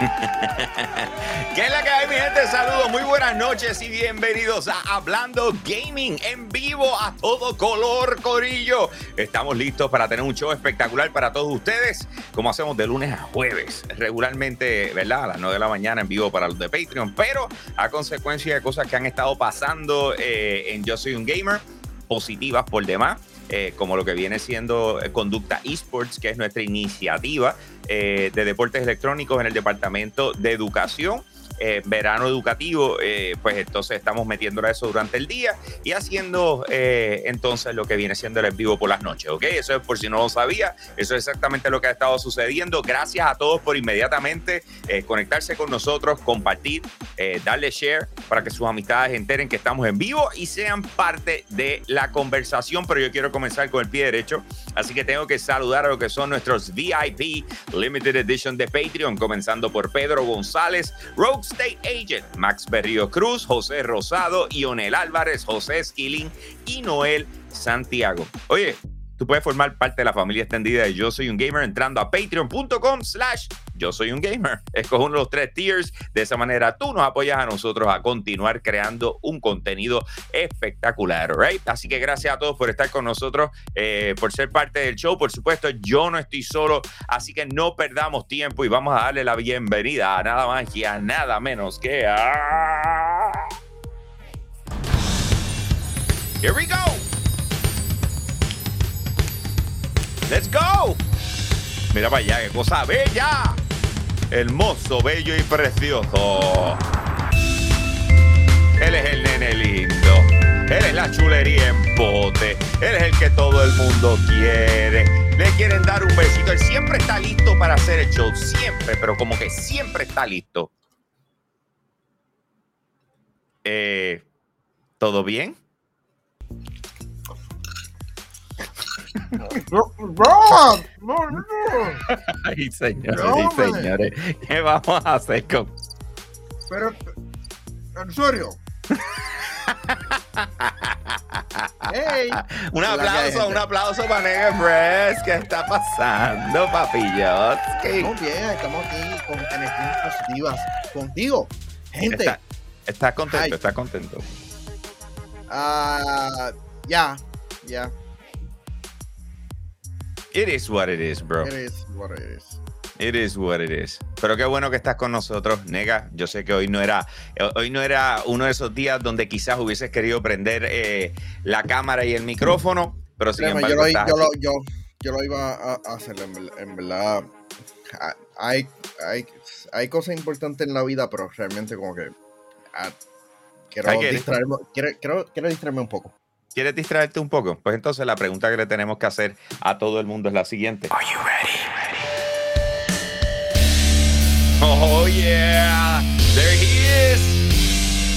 ¿Qué es la que hay, mi gente? Saludos, muy buenas noches y bienvenidos a Hablando Gaming en vivo a todo color, Corillo. Estamos listos para tener un show espectacular para todos ustedes, como hacemos de lunes a jueves, regularmente, ¿verdad? A las 9 de la mañana en vivo para los de Patreon, pero a consecuencia de cosas que han estado pasando eh, en Yo Soy un Gamer, positivas por demás. Eh, como lo que viene siendo eh, Conducta Esports, que es nuestra iniciativa eh, de deportes electrónicos en el Departamento de Educación. Eh, verano educativo, eh, pues entonces estamos metiéndolo a eso durante el día y haciendo eh, entonces lo que viene siendo el en vivo por las noches, ¿ok? Eso es por si no lo sabía, eso es exactamente lo que ha estado sucediendo. Gracias a todos por inmediatamente conectarse con nosotros, compartir, darle share para que sus amistades enteren que estamos en vivo y sean parte de la conversación, pero yo quiero comenzar con el pie derecho, así que tengo que saludar a lo que son nuestros VIP Limited Edition de Patreon, comenzando por Pedro González, Rogue State Agent, Max Berrío Cruz, José Rosado, Ionel Álvarez, José Esquilín y Noel Santiago. Oye, tú puedes formar parte de la familia extendida de Yo Soy un Gamer entrando a patreon.com slash yo soy un gamer. Escoge uno de los tres tiers. De esa manera tú nos apoyas a nosotros a continuar creando un contenido espectacular, right? Así que gracias a todos por estar con nosotros, eh, por ser parte del show. Por supuesto, yo no estoy solo, así que no perdamos tiempo y vamos a darle la bienvenida a nada más y a nada menos que a... Here we go. Let's go. Mira para allá, qué cosa bella. Hermoso, bello y precioso. Él es el nene lindo. Él es la chulería en bote. Él es el que todo el mundo quiere. Le quieren dar un besito. Él siempre está listo para hacer el show. Siempre, pero como que siempre está listo. Eh, ¿Todo bien? No, no, no, no. Ay, señores No, y señores. ¿Qué vamos a hacer con Pero, en serio. Hey, Un aplauso, un aplauso para Nega Press. ¿Qué está pasando, papillos? estamos bien, estamos aquí con energías positivas contigo. Gente, Está, ¿Estás contento? Ay. ¿Estás contento? ah, ya, ya, It is what it is, bro. it is what it is. It is what it is. Pero qué bueno que estás con nosotros, Nega. Yo sé que hoy no era, hoy no era uno de esos días donde quizás hubieses querido prender eh, la cámara y el micrófono, pero sin Créeme, embargo yo, lo, estás yo, lo, yo, yo lo iba a, a hacer, en, en verdad. Hay, hay, hay cosas importantes en la vida, pero realmente como que ah, quiero, distraerme, quiero, quiero, quiero distraerme un poco. ¿Quieres distraerte un poco? Pues entonces la pregunta que le tenemos que hacer a todo el mundo es la siguiente. Are you ready? Oh yeah, there he is.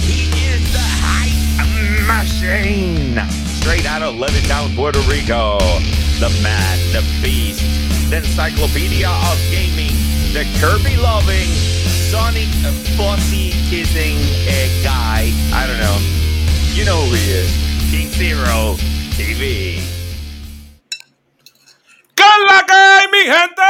He is the hype machine. Straight out of Levittown, Puerto Rico. The man, the beast, the encyclopedia of gaming, the Kirby loving, Sonic fussy kissing eh, guy. I don't know. You know who he is. King Zero TV. ¿Qué es la que hay, mi gente?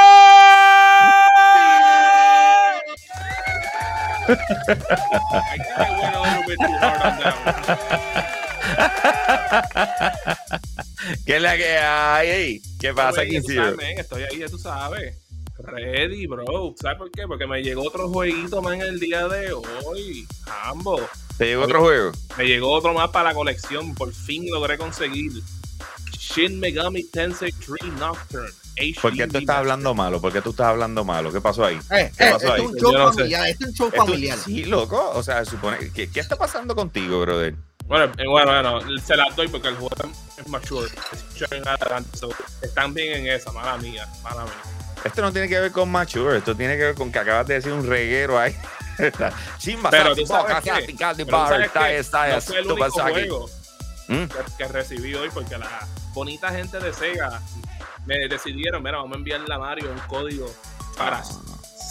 ¿Qué es la que hay? ¿Qué pasa, King Zero? Estoy ahí, ya tú sabes. Ready, bro. ¿Sabes por qué? Porque me llegó otro jueguito más en el día de hoy. Ambo. ¿Te llegó otro juego? Me llegó otro más para la colección. Por fin logré conseguir. Shin Megami Tensei 3 Nocturne. HD ¿Por qué tú estás hablando malo? ¿Por qué tú estás hablando malo? ¿Qué pasó ahí? Eh, ¿Qué eh, pasó ahí? es un show no familiar, es un show familiar. sí, loco. O sea, supone. ¿qué, ¿Qué está pasando contigo, brother? Bueno, eh, bueno, bueno, se las doy porque el juego es mature. Es en adelante. so, están bien en esa, mala mía, mala mía. Esto no tiene que ver con mature. Esto tiene que ver con que acabas de decir un reguero ahí. Sin Pero tú sabes está, no fue el único juego ¿Mm? que, que recibí hoy porque la bonita gente de Sega me decidieron, mira, vamos a enviarle a Mario un código para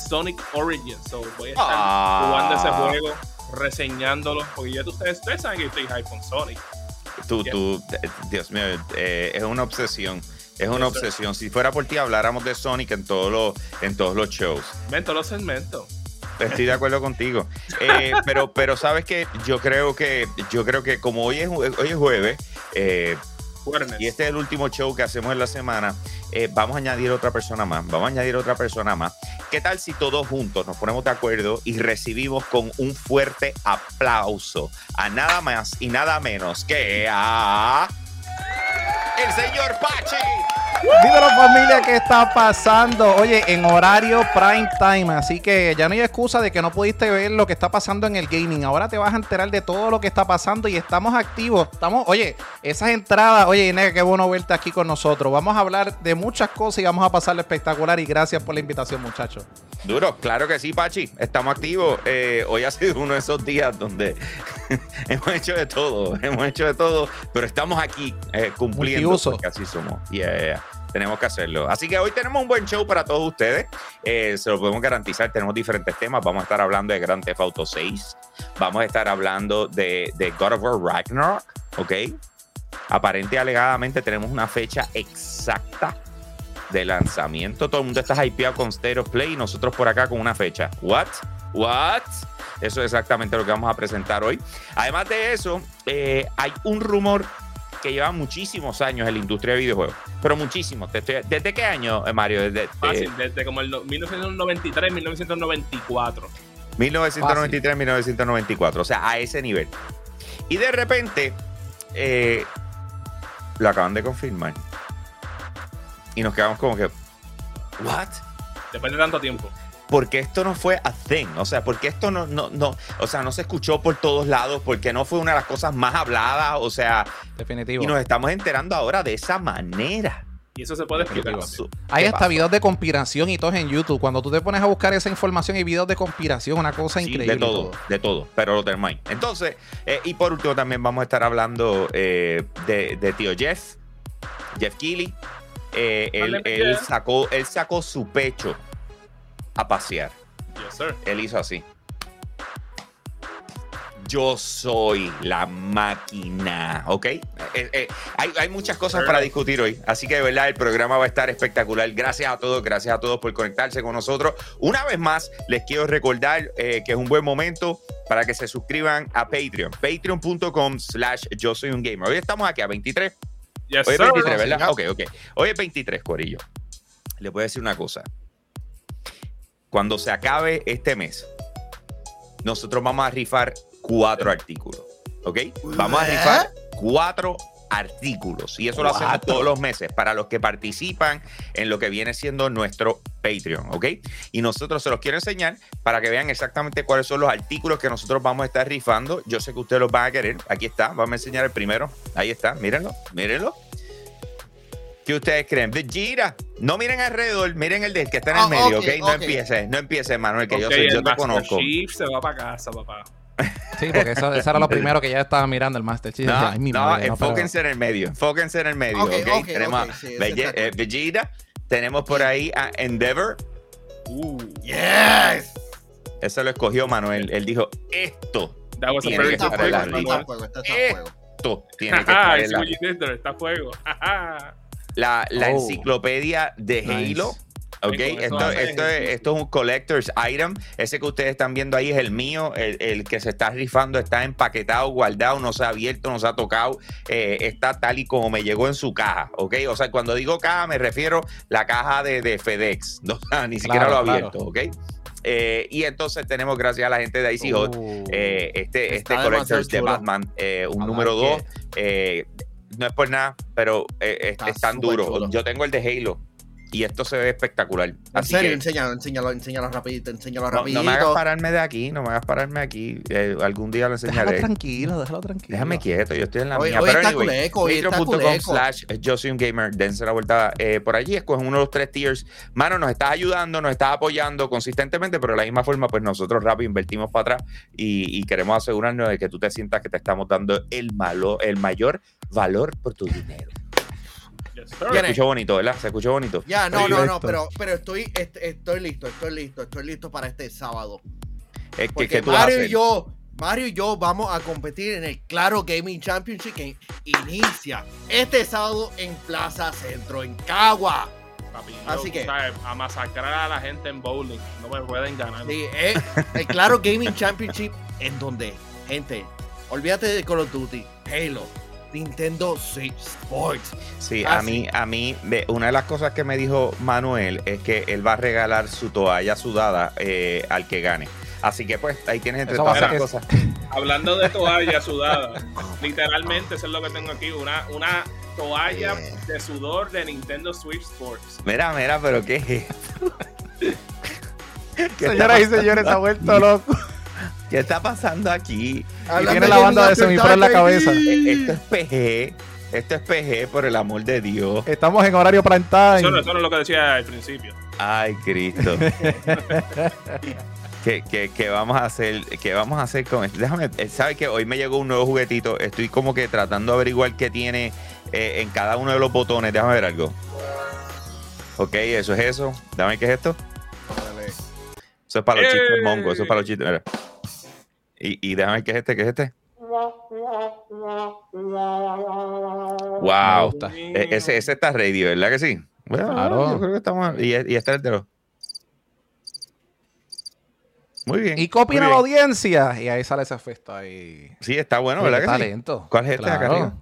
Sonic Origins. So, voy a estar Ah. jugando ese juego, reseñándolo, porque ya ustedes, ustedes saben que estoy hype con Sonic. Tú, tú, eh, Dios mío, eh, es una obsesión. Es una obsesión. Si fuera por ti, habláramos de Sonic en todos los, en todos los shows. Ven todos los segmentos. Estoy de acuerdo contigo. Eh, pero, pero sabes que yo creo que yo creo que como hoy es, hoy es jueves, eh, Jueves. y este es el último show que hacemos en la semana, eh, vamos a añadir otra persona más. Vamos a añadir otra persona más. ¿Qué tal si todos juntos nos ponemos de acuerdo y recibimos con un fuerte aplauso a nada más y nada menos que a el señor Pachi? Dímelo familia, ¿qué está pasando? Oye, en horario prime time, así que ya no hay excusa de que no pudiste ver lo que está pasando en el gaming. Ahora te vas a enterar de todo lo que está pasando y estamos activos. Estamos, oye, esas entradas, oye, Inés, qué bueno verte aquí con nosotros. Vamos a hablar de muchas cosas y vamos a pasarle espectacular y gracias por la invitación, muchachos. Duro, claro que sí, Pachi. Estamos activos. Eh, hoy ha sido uno de esos días donde hemos hecho de todo, hemos hecho de todo, pero estamos aquí eh, cumpliendo. Multiuso. Así somos. Yeah, yeah. Tenemos que hacerlo. Así que hoy tenemos un buen show para todos ustedes. Eh, se lo podemos garantizar. Tenemos diferentes temas. Vamos a estar hablando de Grand Theft Auto 6. Vamos a estar hablando de, God of War Ragnarok. ¿Ok? Aparente y alegadamente tenemos una fecha exacta de lanzamiento. Todo el mundo está hypeado con State of Play y nosotros por acá con una fecha. ¿What? ¿What? Eso es exactamente lo que vamos a presentar hoy. Además de eso, eh, hay un rumor que lleva muchísimos años en la industria de videojuegos. Pero muchísimos. ¿Desde qué año, eh, Mario? Desde, Fácil, desde como el no- 1993, 1994. 1993, 1994. O sea, a ese nivel. Y de repente, eh, lo acaban de confirmar. Y nos quedamos como que, ¿what? Después de tanto tiempo. Porque esto no fue a thing, o sea, porque esto no, no, no, o sea, no se escuchó por todos lados, porque no fue una de las cosas más habladas, o sea, Definitivo. y nos estamos enterando ahora de esa manera. Y eso se puede ¿Qué explicar. Hay ¿Qué hasta pasó? videos de conspiración y todo en YouTube. Cuando tú te pones a buscar esa información y videos de conspiración, una cosa Sí, increíble. de todo, de todo, pero lo tenemos ahí. Entonces, eh, y por último también vamos a estar hablando eh, de, de tío Jeff, Jeff Keighley. Eh, él, sacó, él sacó su pecho a pasear. Yes, sir. Él hizo así. Yo soy la máquina, ¿ok? Eh, eh, hay, hay muchas cosas para discutir hoy, así que de verdad el programa va a estar espectacular. Gracias a todos, gracias a todos por conectarse con nosotros. Una vez más, les quiero recordar eh, que es un buen momento para que se suscriban a Patreon, patreon.com slash yo soy un gamer. Hoy estamos aquí a 23, Yes, Hoy es sir. 23, ¿verdad? Ok, ok. Hoy es 23, Corillo. Le voy a decir una cosa. Cuando se acabe este mes, nosotros vamos a rifar cuatro artículos. ¿Ok? Vamos a rifar cuatro artículos. Y eso lo hacemos todos los meses para los que participan en lo que viene siendo nuestro Patreon. ¿Ok? Y nosotros se los quiero enseñar para que vean exactamente cuáles son los artículos que nosotros vamos a estar rifando. Yo sé que ustedes los van a querer. Aquí está. Vamos a enseñar el primero. Ahí está. Mírenlo. Mírenlo. ¿Qué ustedes creen? Vegeta. No miren alrededor, miren el del que está en el Ah, medio, ok, ¿ok? No ok. empieces, no empieces, Manuel, que yo, Ok, sé, el yo te Master conozco. Chief se va para casa, papá. Sí, porque eso, eso era lo primero que ya estaba mirando el Master Chief. No, Ay, mi no, madre, no, pero- enfóquense en el medio, enfóquense en el medio, Ok, tenemos sí, ese Vege- está eh, Vegeta, tenemos por ahí a Endeavor, Uh, Yes. ese lo escogió Manuel, él dijo, esto, Tiene que estar en la fuego, pick, está lista. Manuel. fuego, está a fuego. esto tiene que estar en la, está a fuego. Ajá. La, la Oh. enciclopedia de Nice. Halo. Ok, con eso, esto, es, esto es un collector's item. Ese que ustedes están viendo ahí es el mío. El, el que se está rifando está empaquetado, guardado, no se ha abierto, no se ha tocado. eh, está tal y como me llegó en su caja. Ok, o sea, cuando digo caja me refiero la caja de, de FedEx. No, ni siquiera lo ha Claro, abierto. Ok. Eh, y entonces tenemos, gracias a la gente de Icy Hot, Uh, eh, este, este Collectors de. Batman, eh, un número like 2. No es por nada, pero eh, es, tan duro. chulo. Yo tengo el de Halo y esto se ve espectacular. En Así serio, que enséñalo, enséñalo, enséñalo rapidito, enséñalo no, rapidito. no me hagas pararme de aquí, no me hagas pararme aquí. eh, algún día lo Déjalo enseñaré. tranquilo, déjalo tranquilo. Déjame quieto, yo estoy en la Hoy- mía. hoy Pero está anyway, culeco, hoy está patreon.com culeco. slash yo soy un gamer, dense la vuelta eh, por allí, escogen uno de los tres tiers. Mano, nos estás ayudando, nos estás apoyando consistentemente, pero de la misma forma, pues nosotros rápido invertimos para atrás y, y queremos asegurarnos de que tú te sientas que te estamos dando el, malo, el mayor valor por tu dinero. Yes. Se escuchó bonito, ¿verdad? Se escuchó bonito. Ya, no, no, no, pero, pero estoy, est- estoy listo, estoy listo, estoy listo para este sábado. Es que, tú vas a Mario hacer? y yo, Mario y yo vamos a competir en el Claro Gaming Championship que inicia este sábado en Plaza Centro, en Cagua. Papi, Así yo, que- ¿sabes? a masacrar a la gente en bowling. No me pueden ganar. Sí, eh, el claro Gaming Championship en donde, gente, olvídate de Call of Duty, Halo, Nintendo Switch Sports. Sí, a mí, a mí, ve, una de las cosas que me dijo Manuel es que él va a regalar su toalla sudada eh, al que gane. Así que pues ahí tienes entre todas las cosas. Hablando de toalla sudada, literalmente eso es lo que tengo aquí, una, una toalla de sudor de Nintendo Switch Sports. Mira, mira, pero ¿qué es esto? ¿Qué Señoras y señores, se ha vuelto loco. ¿Qué está pasando aquí? Y tiene la banda de semifro en la cabeza. Eh, Esto es PG. Esto es PG, por el amor de Dios. Estamos en horario prime time. Eso no, eso no es lo que decía al principio. Ay, Cristo. ¿Qué, qué, qué vamos a hacer? ¿Qué vamos a hacer con esto? Déjame, eh, ¿sabes que Hoy me llegó un nuevo juguetito. Estoy como que tratando de averiguar qué tiene eh, en cada uno de los botones. Déjame ver algo. Ok, eso es eso. Dame qué es esto. Dale. Eso es para los ¡Eh! chistes mongos. Eso es para los chistes. mira. Y, y déjame ver qué es este, qué es este. Wow. gusta. E- ese, ese está ready, ¿verdad que sí? Bueno, Claro. yo creo que estamos. Y, y este es el de los. Muy bien. ¿Y qué opina la audiencia? Y ahí sale ese efecto ahí. Sí, está bueno, ¿verdad que sí? talento. ¿Cuál es este de acá Claro. arriba?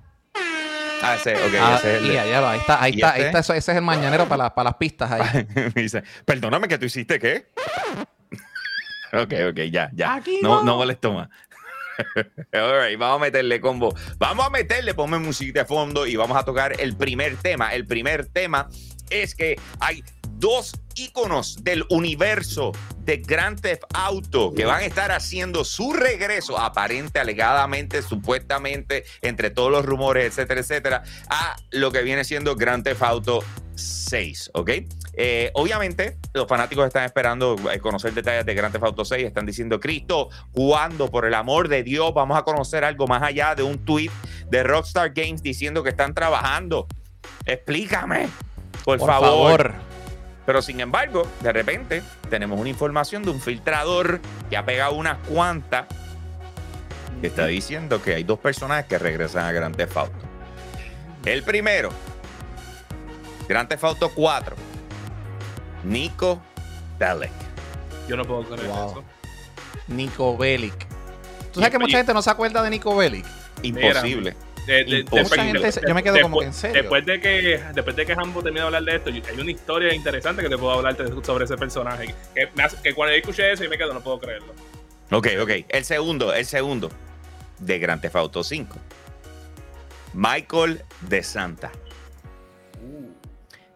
Ah, ese, ok, Ah, ese es el y de... allá va, ahí está, ahí ¿Y está, ahí este? está, eso- ese es el mañanero para, la- para las pistas ahí. Me dice, perdóname que tú hiciste qué. Ok, ok, ya, ya. Aquí no, no. no molesto más. All right, vamos a meterle combo. Vamos a meterle, ponme música de fondo y vamos a tocar el primer tema. El primer tema es que hay dos íconos del universo de Grand Theft Auto que van a estar haciendo su regreso, aparente, alegadamente, supuestamente, entre todos los rumores, etcétera, etcétera, a lo que viene siendo Grand Theft Auto 6, ¿ok? Eh, obviamente, los fanáticos están esperando eh, conocer detalles de Grand Theft Auto 6. Están diciendo, Cristo, ¿cuándo, por el amor de Dios, vamos a conocer algo más allá de un tweet de Rockstar Games diciendo que están trabajando? Explícame, por, Por favor. favor. Pero sin embargo, de repente tenemos una información de un filtrador que ha pegado unas cuantas que está diciendo que hay dos personajes que regresan a Grand Theft Auto. El primero, Grand Theft Auto 4, Nico Bellic. Yo no puedo creer Wow. eso. Nico Bellic. ¿Tú sabes que mucha gente no se acuerda de Nico Bellic? Imposible. De- de- Imposible. después- Mucha gente- yo me quedo como que, ¿en serio? Después de que, después de que Hambo termine de hablar de esto, hay una historia interesante que te puedo hablarte sobre ese personaje. Que, me hace- que cuando yo escuché eso, yo me quedo, no puedo creerlo. Ok, ok. El segundo, el segundo de Grand Theft Auto 5. Michael de Santa.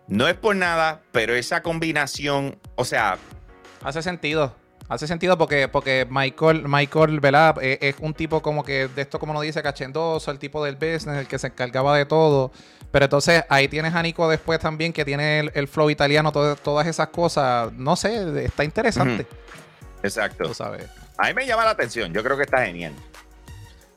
No es por nada, pero esa combinación, o sea, Hace sentido. Hace sentido porque, porque Michael, Michael, ¿verdad? Eh, Es, un tipo como que de esto, como nos dice, cachendoso, el tipo del business, el que se encargaba de todo. Pero entonces ahí tienes a Nico después también, que tiene el, el flow italiano, todo- todas esas cosas. No sé, está interesante. exacto. Tú sabes. A mí me llama la atención, yo creo que está genial.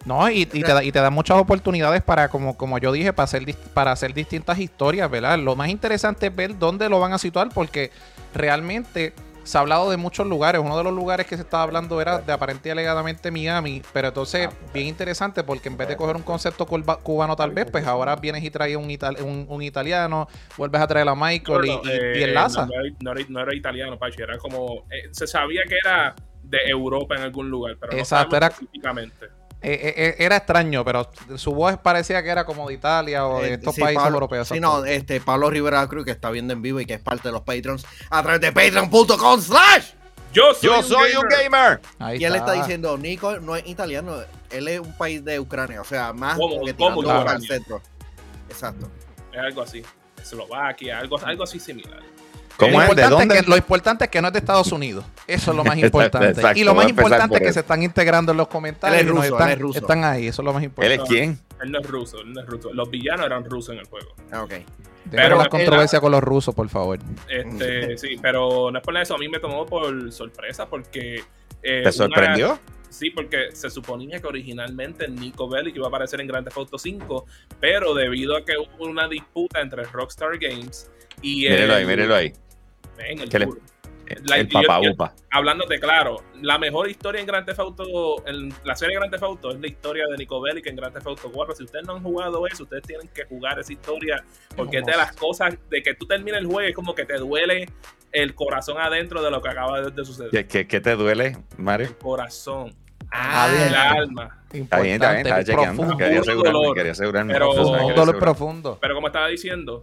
No, y, y te, da- y te da muchas oportunidades para, como, como yo dije, para hacer, para hacer distintas historias, ¿verdad? Lo más interesante es ver dónde lo van a situar, porque realmente se ha hablado de muchos lugares. Uno de los lugares que se estaba hablando era de aparente y alegadamente Miami, pero entonces, bien interesante, porque en vez de coger un concepto cubano tal vez, pues ahora vienes y traes un, un, un italiano, vuelves a traer a Michael y, No, y- eh, y enlaza. No, no era, no era- no era italiano, Pachi, era como. eh, se sabía que era de Europa en algún lugar, pero Exacto, no era- específicamente. Eh, eh, eh, era extraño, pero su voz parecía que era como de Italia o de estos sí, países Pablo- europeos. Sí, no, este, Pablo Rivera Cruz, que está viendo en vivo y que es parte de los Patrons, a través de patreon.com slash. Yo soy, Yo soy un gamer. Ahí Y él está está. diciendo, Nico no es italiano, él es un país de Ucrania, o sea, más como que al centro. Exacto. Es algo así. Eslovaquia, algo, algo así similar. ¿Cómo lo, es? ¿De importante dónde? es que, lo importante es que no es de Estados Unidos. Eso es lo más importante. Exacto, y lo más importante por es que eso. se están integrando en los comentarios. Él es ruso, están, él es ruso. están ahí. Eso es lo más ¿Él importante. es quién? Él no es ruso, él no es ruso. Los villanos eran rusos en el juego. Ah, Ok. Pero- las controversias con los rusos, por favor. Este, sí, pero no es por eso. A mí me tomó por sorpresa porque. eh, ¿Te una- sorprendió? Sí, porque se suponía que originalmente Nico Bellic iba a aparecer en Grand Theft Auto 5, pero debido a que hubo una disputa entre Rockstar Games y el, Mírelo ahí, mírelo ahí. El ¿Qué le- duro. la- el yo- papá yo- upa. hablándote claro, la mejor historia en Grand Theft Auto, en la serie Grand Theft Auto es la historia de Nico Bellic en Grand Theft Auto 4. Si ustedes no han jugado eso, ustedes tienen que jugar esa historia porque es de las cosas de que tú terminas el juego es como que te duele el corazón adentro de lo que acaba de, de suceder. ¿Qué, qué, qué te duele, Mario? El corazón, Ah, el alma. Está bien, está bien, estaba chequeando. Quería asegurarme, dolor. quería asegurarme. Un dolor profundo. Pero como estaba diciendo,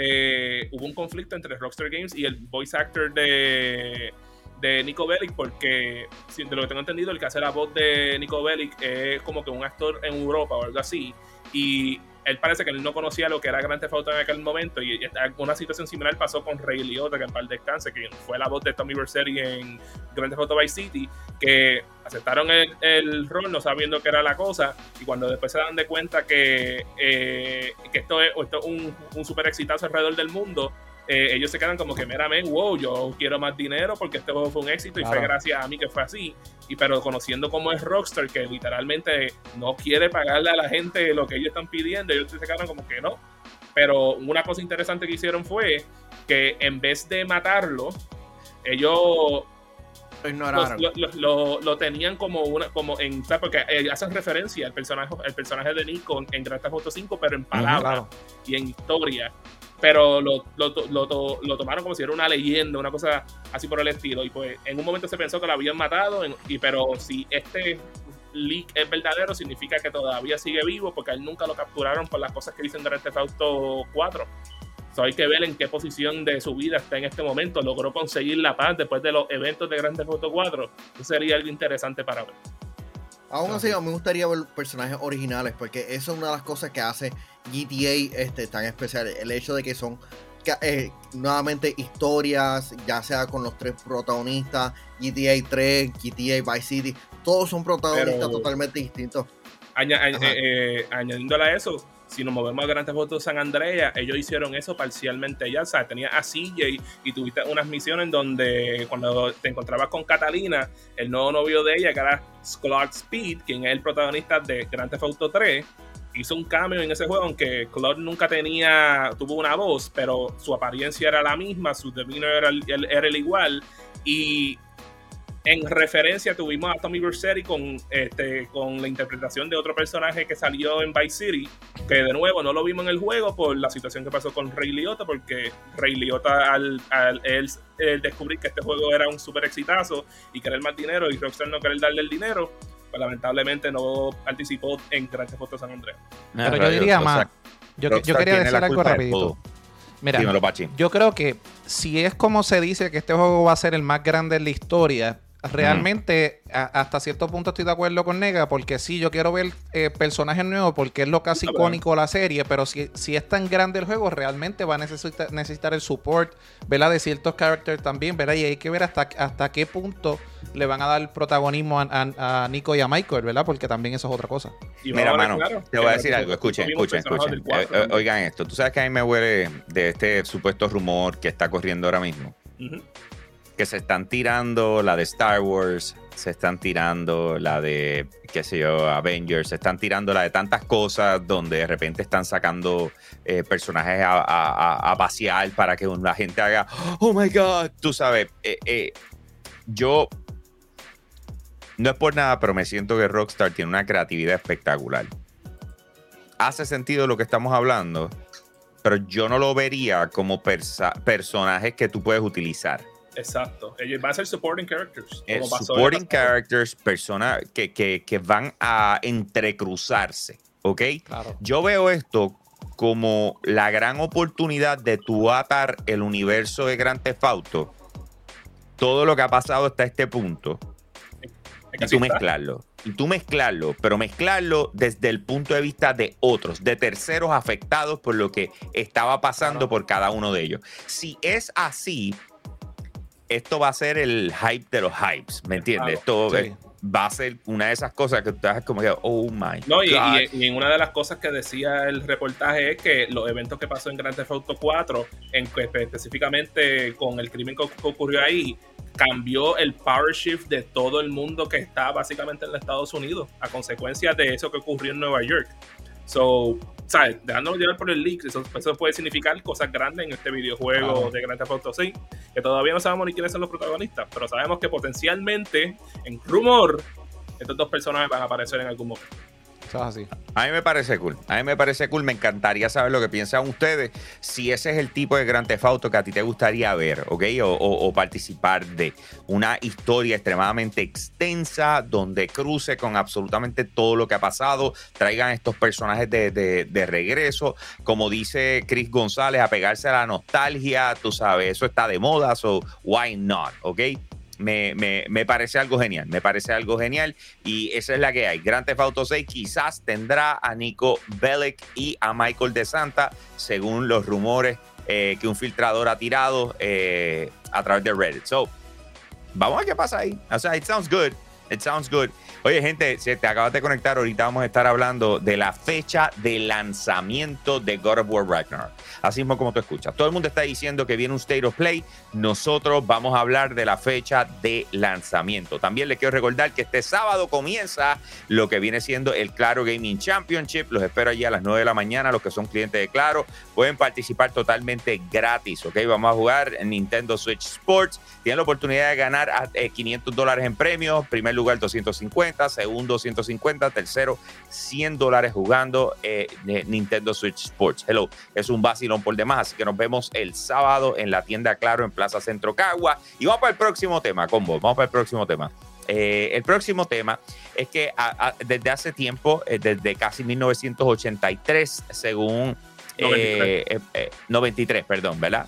eh, hubo un conflicto entre Rockstar Games y el voice actor de, de Nico Bellic, porque de lo que tengo entendido, el que hace la voz de Nico Bellic es como que un actor en Europa o algo así. Y él parece que él no conocía lo que era Grand Theft en aquel momento. Y una situación similar pasó con Ray Liotta, que en par descanse, que fue la voz de Tommy Vercetti en Grand Theft Auto Vice City, que aceptaron el, el rol no sabiendo qué era la cosa. Y cuando después se dan de cuenta que, eh, que esto es, esto es un, un super exitazo alrededor del mundo, eh, ellos se quedan como que, meramente, wow, yo quiero más dinero porque este juego fue un éxito y fue Claro. gracias a mí que fue así. Y pero conociendo cómo es Rockstar, que literalmente no quiere pagarle a la gente lo que ellos están pidiendo, ellos se quedaron como que no. Pero una cosa interesante que hicieron fue que en vez de matarlo, ellos Lo ignoraron. lo, lo- lo- lo tenían como una como en ¿sabes? porque eh, hacen referencia al personaje el personaje de Nico en Grand Theft Auto 5 pero en palabras Claro. y en historia pero lo, lo, lo, lo- lo tomaron como si era una leyenda una cosa así por el estilo y pues en un momento se pensó que lo habían matado en- y pero si este leak es verdadero significa que todavía sigue vivo porque a él nunca lo capturaron por las cosas que dicen Grand Theft Auto 4 So, hay que ver en qué posición de su vida está en este momento. Logró conseguir la paz después de los eventos de Grand Theft Auto 4. Eso sería algo interesante para ver. Aún así, a mí me gustaría ver personajes originales, porque eso es una de las cosas que hace GTA este, tan especial. El hecho de que son eh, nuevamente historias, ya sea con los tres protagonistas, GTA 3, GTA Vice City, todos son protagonistas Pero- totalmente distintos. Aña- eh, eh, añadiéndole a eso, si nos movemos a Grand Theft Auto San Andreas, ellos hicieron eso parcialmente ya. O sea, tenía a CJ y tuviste unas misiones donde cuando te encontrabas con Catalina, el nuevo novio de ella, que era Clark Speed, quien es el protagonista de Grand Theft Auto 3, hizo un cameo en ese juego, aunque Claude nunca tenía, tuvo una voz, pero su apariencia era la misma, su demeanor era el, igual. Y en referencia tuvimos a Tommy Vercetti con, este, con la interpretación de otro personaje que salió en Vice City, que de nuevo no lo vimos en el juego por la situación que pasó con Ray Liotta, porque Ray Liotta al, al él descubrir que este juego era un super exitazo y querer más dinero y Rockstar no querer darle el dinero, pues lamentablemente no participó en Grand Theft Auto San Andreas. Pero yo diría más. Yo, yo quería decir algo rapidito. Mira, Dímelo, yo creo que si es como se dice que este juego va a ser el más grande en la historia, realmente a- hasta cierto punto estoy de acuerdo con Nega, porque sí, yo quiero ver eh, personajes nuevos, porque es lo casi icónico de la serie, pero si, si es tan grande el juego, realmente va a necesitar, necesitar el support, ¿verdad? De ciertos characters también, ¿verdad? Y hay que ver hasta, hasta qué punto le van a dar protagonismo a, a- a Nico y a Michael, ¿verdad? Porque también eso es otra cosa. Y Mira, mano, claro, te voy a decir algo. Escuchen, escuchen, escuchen. Eh, eh, oigan esto. Tú sabes que a mí me huele de este supuesto rumor que está corriendo ahora mismo. Que se están tirando la de Star Wars, se están tirando la de, qué sé yo, Avengers, se están tirando la de tantas cosas donde de repente están sacando eh, personajes a, a- a- pasear para que la gente haga, oh my god, tú sabes, eh, eh, yo no es por nada, pero me siento que Rockstar tiene una creatividad espectacular. Hace sentido lo que estamos hablando, pero yo no lo vería como personajes que tú puedes utilizar. Exacto. Ellos van a ser supporting characters. Como pasó en supporting characters, personas que, que- que van a entrecruzarse, ¿ok? Claro. Yo veo esto como la gran oportunidad de tu atar el universo de Grand Theft Auto, todo lo que ha pasado hasta este punto, y tú mezclarlo. Y tú mezclarlo, pero mezclarlo desde el punto de vista de otros, de terceros afectados por lo que estaba pasando Claro. por cada uno de ellos. Si es así, esto va a ser el hype de los hypes, ¿me entiendes? Esto Sí. eh, va a ser una de esas cosas que tú estás como que, oh my No, y, God. y- y en una de las cosas que decía el reportaje es que los eventos que pasó en Grand Theft Auto 4, en, que específicamente con el crimen que ocurrió ahí, cambió el power shift de todo el mundo que está básicamente en los Estados Unidos a consecuencia de eso que ocurrió en Nueva York. So, ¿sabes? Dejándonos llevar por el leak, eso, eso, puede significar cosas grandes en este videojuego de Grand Theft Auto 6, que todavía no sabemos ni quiénes son los protagonistas, pero sabemos que potencialmente, en rumor, estos dos personajes van a aparecer en algún momento. A mí me parece cool. A mí me parece cool. Me encantaría saber lo que piensan ustedes. Si ese es el tipo de gran tefauto que a ti te gustaría ver, ¿ok? O, participar de una historia extremadamente extensa donde cruce con absolutamente todo lo que ha pasado. Traigan estos personajes de, de regreso. Como dice Chris González, a pegarse a la nostalgia. Tú sabes, eso está de moda. So, why not? ¿Ok? Me, parece algo genial, me parece algo genial y esa es la que hay. Grand Theft Auto 6 quizás tendrá a Nico Bellic y a Michael De Santa, según los rumores eh, que un filtrador ha tirado eh, a través de Reddit. So, vamos a ver qué pasa ahí. O sea, it sounds good. It sounds good. Oye, gente, si te acabas de conectar, ahorita vamos a estar hablando de la fecha de lanzamiento de God of War Ragnarok. Así mismo como tú escuchas. Todo el mundo está diciendo que viene un State of Play. Nosotros vamos a hablar de la fecha de lanzamiento. También les quiero recordar que este sábado comienza lo que viene siendo el Claro Gaming Championship. Los espero allí a las 9 de la mañana. Los que son clientes de Claro pueden participar totalmente gratis. ¿ok? Vamos a jugar en Nintendo Switch Sports. Tienen la oportunidad de ganar 500 eh, dólares en premios. Primer lugar 250, segundo 150, tercero 100 dólares jugando eh, Nintendo Switch Sports. Hello, es un básico por demás. Así que nos vemos el sábado en la tienda Claro en Plaza Centro Cagua. Y vamos para el próximo tema, combo. Vamos para el próximo tema. Eh, el próximo tema es que desde hace tiempo, eh, desde casi 1983, según 93, eh, perdón, ¿verdad?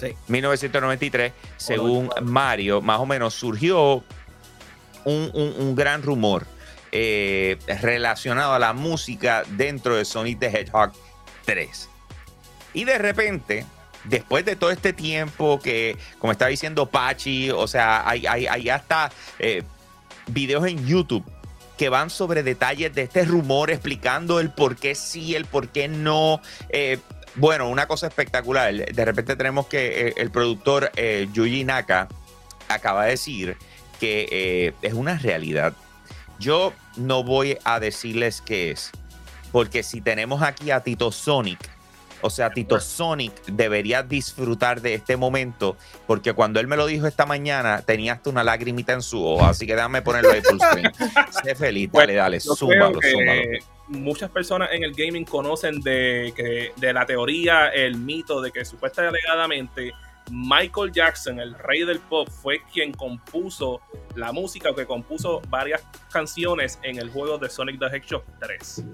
Sí. 1993, según Mario, más o menos surgió un, gran rumor relacionado a la música dentro de Sonic the Hedgehog 3. Y de repente, después de todo este tiempo que, como está diciendo Pachi, o sea, hay, hay, hasta eh, videos en YouTube que van sobre detalles de este rumor explicando el por qué sí, el por qué no. Eh, bueno, una cosa espectacular. De repente tenemos que eh, el productor Yuji Naka acaba de decir que es una realidad. Yo no voy a decirles qué es, porque si tenemos aquí a Tito Sonic, o sea, Tito Sonic debería disfrutar de este momento, porque cuando él me lo dijo esta mañana, tenía hasta una lagrimita en su ojo. Así que déjame ponerlo ahí full screen. sé feliz, dale, dale, súmalo, Muchas personas en el gaming conocen de, que, de la teoría, el mito de que supuestamente alegadamente Michael Jackson, el rey del pop, fue quien compuso la música o que compuso varias canciones en el juego de Sonic the Hedgehog 3.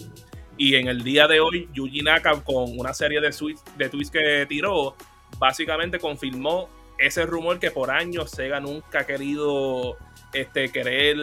Y en el día de hoy, Yuji Naka, con una serie de, de tweets que tiró, básicamente confirmó ese rumor que por años Sega nunca ha querido este, querer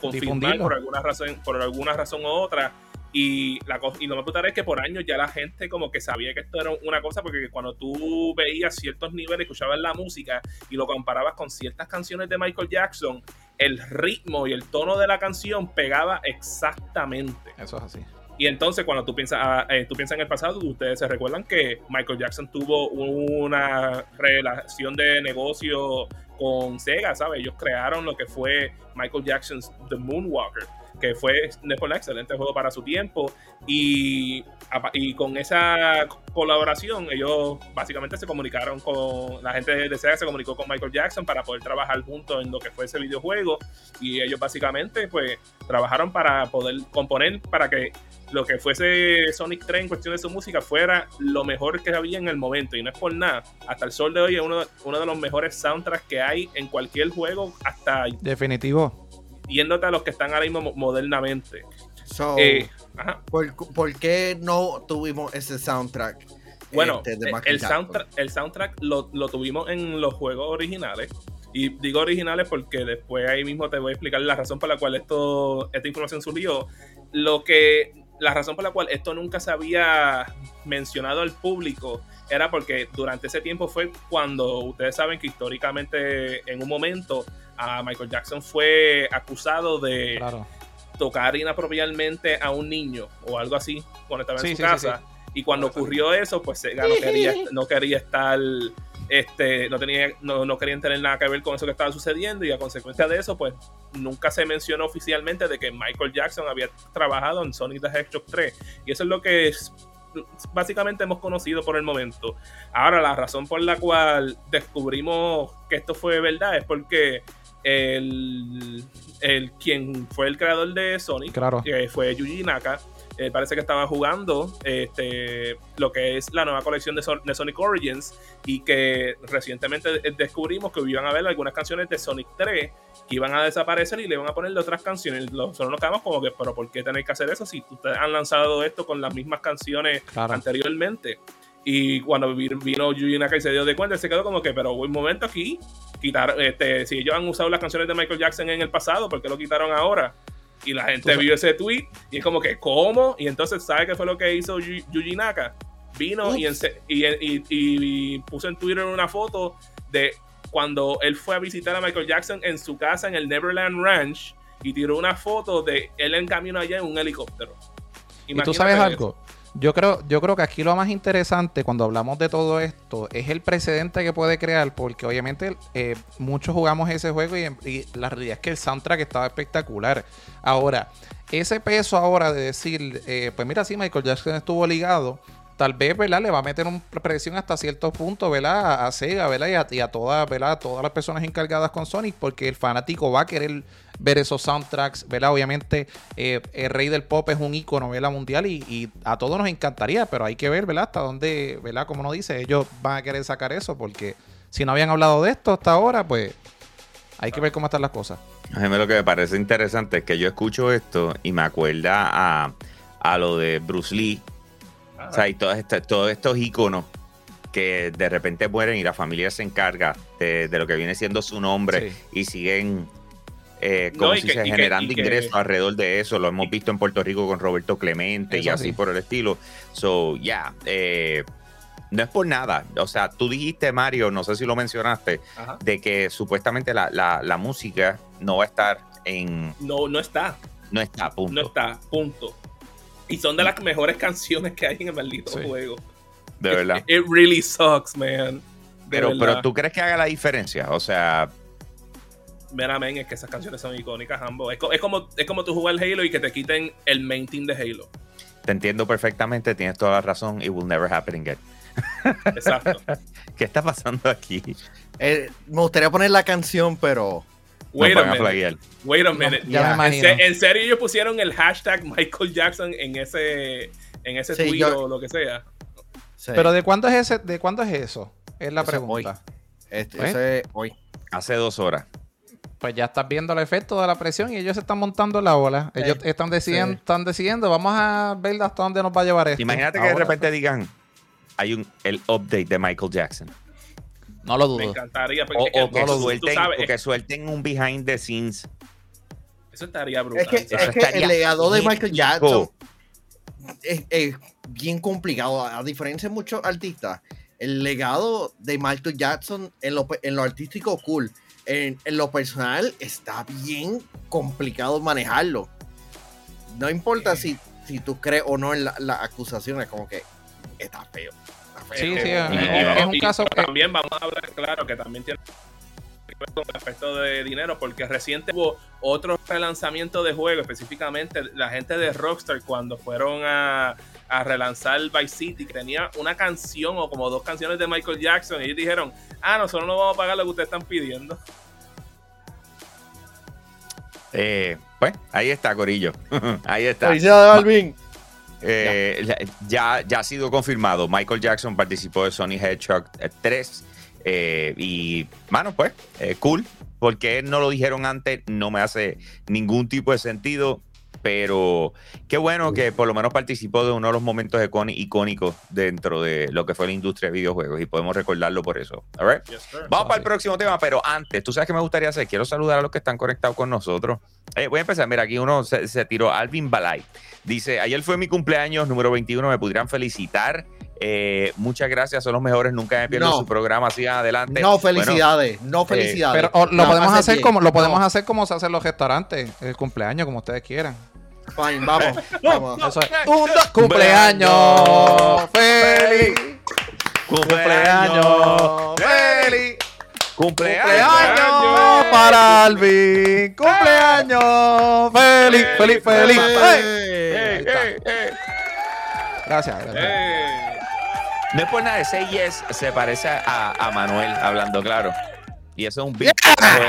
confirmar por alguna razón, por alguna razón u otra. Y, la, y lo más brutal es que por años ya la gente como que sabía que esto era una cosa, porque cuando tú veías ciertos niveles, escuchabas la música y lo comparabas con ciertas canciones de Michael Jackson, el ritmo y el tono de la canción pegaba exactamente. Eso es así. Y entonces cuando tú piensas, ah, eh, tú piensas en el pasado, ustedes se recuerdan que Michael Jackson tuvo una relación de negocio con Sega, ¿sabes? Ellos crearon lo que fue Michael Jackson's The Moonwalker que fue un excelente juego para su tiempo. Y, y con esa colaboración, ellos básicamente se comunicaron con la gente de Sega, se comunicó con Michael Jackson para poder trabajar juntos en lo que fue ese videojuego. Y ellos básicamente, pues, trabajaron para poder componer para que lo que fuese Sonic 3 en cuestión de su música fuera lo mejor que había en el momento. Y no es por nada. Hasta el sol de hoy es uno, uno de los mejores soundtracks que hay en cualquier juego. Hasta. Definitivo yéndote a los que están ahora mismo modernamente. Eh, ¿por, qué no tuvimos ese soundtrack? Bueno, este, el, soundtrack, el soundtrack lo, tuvimos en los juegos originales. Y digo originales porque después ahí mismo te voy a explicar la razón por la cual esto, esta información surgió. Lo que, la razón por la cual esto nunca se había mencionado al público era porque durante ese tiempo fue cuando ustedes saben que históricamente en un momento a Michael Jackson fue acusado de tocar inapropiadamente a un niño o algo así cuando estaba en su casa. y cuando ocurrió eso, pues Sega no quería, no quería estar, este, no tenía, no, no querían tener nada que ver con eso que estaba sucediendo, y a consecuencia de eso, pues nunca se mencionó oficialmente de que Michael Jackson había trabajado en Sonic the Hedgehog 3. Y eso es lo que básicamente hemos conocido por el momento. Ahora, la razón por la cual descubrimos que esto fue verdad es porque el, el quien fue el creador de Sonic, Claro. que fue Yuji Naka, eh, parece que estaba jugando este, lo que es la nueva colección de, Son- de Sonic Origins y que recientemente de- descubrimos que iban a haber algunas canciones de Sonic 3 que iban a desaparecer y le iban a poner otras canciones. Nosotros nos quedamos como que, pero ¿por qué tenéis que hacer eso si ustedes han lanzado esto con las mismas canciones Claro. anteriormente? Y cuando vi- vino Yuji Naka y se dio de cuenta, se quedó como que, pero un momento aquí, quitar, este, si ellos han usado las canciones de Michael Jackson en el pasado, ¿por qué lo quitaron ahora? Y la gente vio ese tweet y es como que, ¿cómo? Y entonces, ¿sabe qué fue lo que hizo Yu- Yuji Naka? Vino y, ense- y, y- y puso en Twitter una foto de cuando él fue a visitar a Michael Jackson en su casa en el Neverland Ranch y tiró una foto de él en camino allá en un helicóptero. ¿Y tú sabes algo? Yo creo, yo creo que aquí lo más interesante cuando hablamos de todo esto es el precedente que puede crear, porque obviamente eh, muchos jugamos ese juego y, la realidad es que el soundtrack estaba espectacular. Ahora, ese peso ahora de decir, eh, pues mira, sí, Michael Jackson estuvo ligado, tal vez, ¿verdad? Le va a meter una presión hasta cierto punto, ¿verdad? A, Sega, ¿verdad? Y a, y a todas, ¿verdad? A todas las personas encargadas con Sonic, porque el fanático va a querer ver esos soundtracks, ¿verdad? Obviamente, eh, el rey del pop es un ícono, ¿verdad? Mundial y, y a todos nos encantaría, pero hay que ver, ¿verdad? Hasta dónde, ¿verdad? Como uno dice, ellos van a querer sacar eso, porque si no habían hablado de esto hasta ahora, pues hay que ver cómo están las cosas. Lo que me parece interesante es que yo escucho esto y me acuerda a, a lo de Bruce Lee. Ajá. O sea, y todos estos, todos estos íconos que de repente mueren y la familia se encarga de, de lo que viene siendo su nombre Sí. y siguen eh, como No, y si que- se y que- generando que- ingresos alrededor de eso. Lo hemos visto en Puerto Rico con Roberto Clemente y así sí. por el estilo. So, ya, eh, no es por nada. O sea, tú dijiste, Mario, no sé si lo mencionaste, Ajá. de que supuestamente la, la- la música no va a estar en... No, no está. No está, punto. No está, punto. Y son de las mejores canciones que hay en el maldito Sí. juego. De verdad. It, it really sucks, man. De Pero, verdad. pero tú crees que haga la diferencia. O sea, Mira, men, es que esas canciones son icónicas, ambos. Es como, es como tú jugar Halo y que te quiten el main team de Halo. te entiendo perfectamente, tienes toda la razón. It will never happen again. Exacto. ¿Qué está pasando aquí? Eh, me gustaría poner la canción, pero. Wait a minute. Wait a minute. ya me En, imagino. se- en serio ellos pusieron el hashtag Michael Jackson en ese, en ese Sí, tweet yo- o lo que sea. sí, Pero ¿de cuándo es ese, de cuándo es eso? Es la Eso es pregunta. este, ¿eh? ese hoy. Hace dos horas. Pues ya estás viendo el efecto de la presión y ellos se están montando la ola. Ellos Sí, están decidiendo, sí. están decidiendo, vamos a ver hasta dónde nos va a llevar esto. Imagínate que de Ahora, repente digan, hay un el update de Michael Jackson. No lo Me dudo. encantaría. O, Porque o que suelten, sabes, o que suelten un behind the scenes. Eso estaría brutal. Es que, es el legado de Michael. Jackson es, es bien complicado. A, diferencia de muchos artistas, el legado de Michael Jackson en lo, en lo artístico, cool. En, en lo personal, está bien complicado manejarlo. No importa si, si tú crees o no en la- las acusaciones, como que está feo. Sí, sí, Y- es- y es vamos- un y caso que- También vamos a hablar, claro, que también tiene que ver con el aspecto de dinero, porque reciente hubo otro relanzamiento de juego, específicamente la gente de Rockstar, cuando fueron a, a relanzar Vice City, que tenía una canción o como dos canciones de Michael Jackson, y ellos dijeron, ah, nosotros no vamos a pagar lo que ustedes están pidiendo. Eh, pues ahí está, Corillo. ahí está. Felicidades, Alvin. Eh, ya, ya ha sido confirmado. Michael Jackson participó de Sony Hedgehog eh, 3. eh, y, mano, pues, eh, cool. Porque no lo dijeron antes, no me hace ningún tipo de sentido. Pero qué bueno que por lo menos participó de uno de los momentos icóni- icónicos dentro de lo que fue la industria de videojuegos. Y podemos recordarlo por eso. All right? Yes. Vamos para el próximo tema, pero antes, tú sabes qué me gustaría hacer. Quiero saludar a los que están conectados con nosotros. Eh, voy a empezar. Mira, aquí uno se, se tiró. Alvin Balay dice: Ayer fue mi cumpleaños número 21. Me pudieran felicitar. Eh, muchas gracias, son los mejores. Nunca me pierdo No. su programa. Sigan adelante. No, Bueno, felicidades. no, felicidades. Pero o, lo podemos hacer bien. como lo podemos No, hacer como se hacen los restaurantes, el cumpleaños, como ustedes quieran. Fine, vamos. vamos. Eso es. Un, dos, cumpleaños feliz. Cumpleaños feliz. cumpleaños. Cumpleaños para Alvin. Cumpleaños feliz, feliz, feliz. Eh, eh, eh. Gracias. gracias. No es por nada, ese yes se parece a, a Manuel, hablando claro. Y eso es un beat.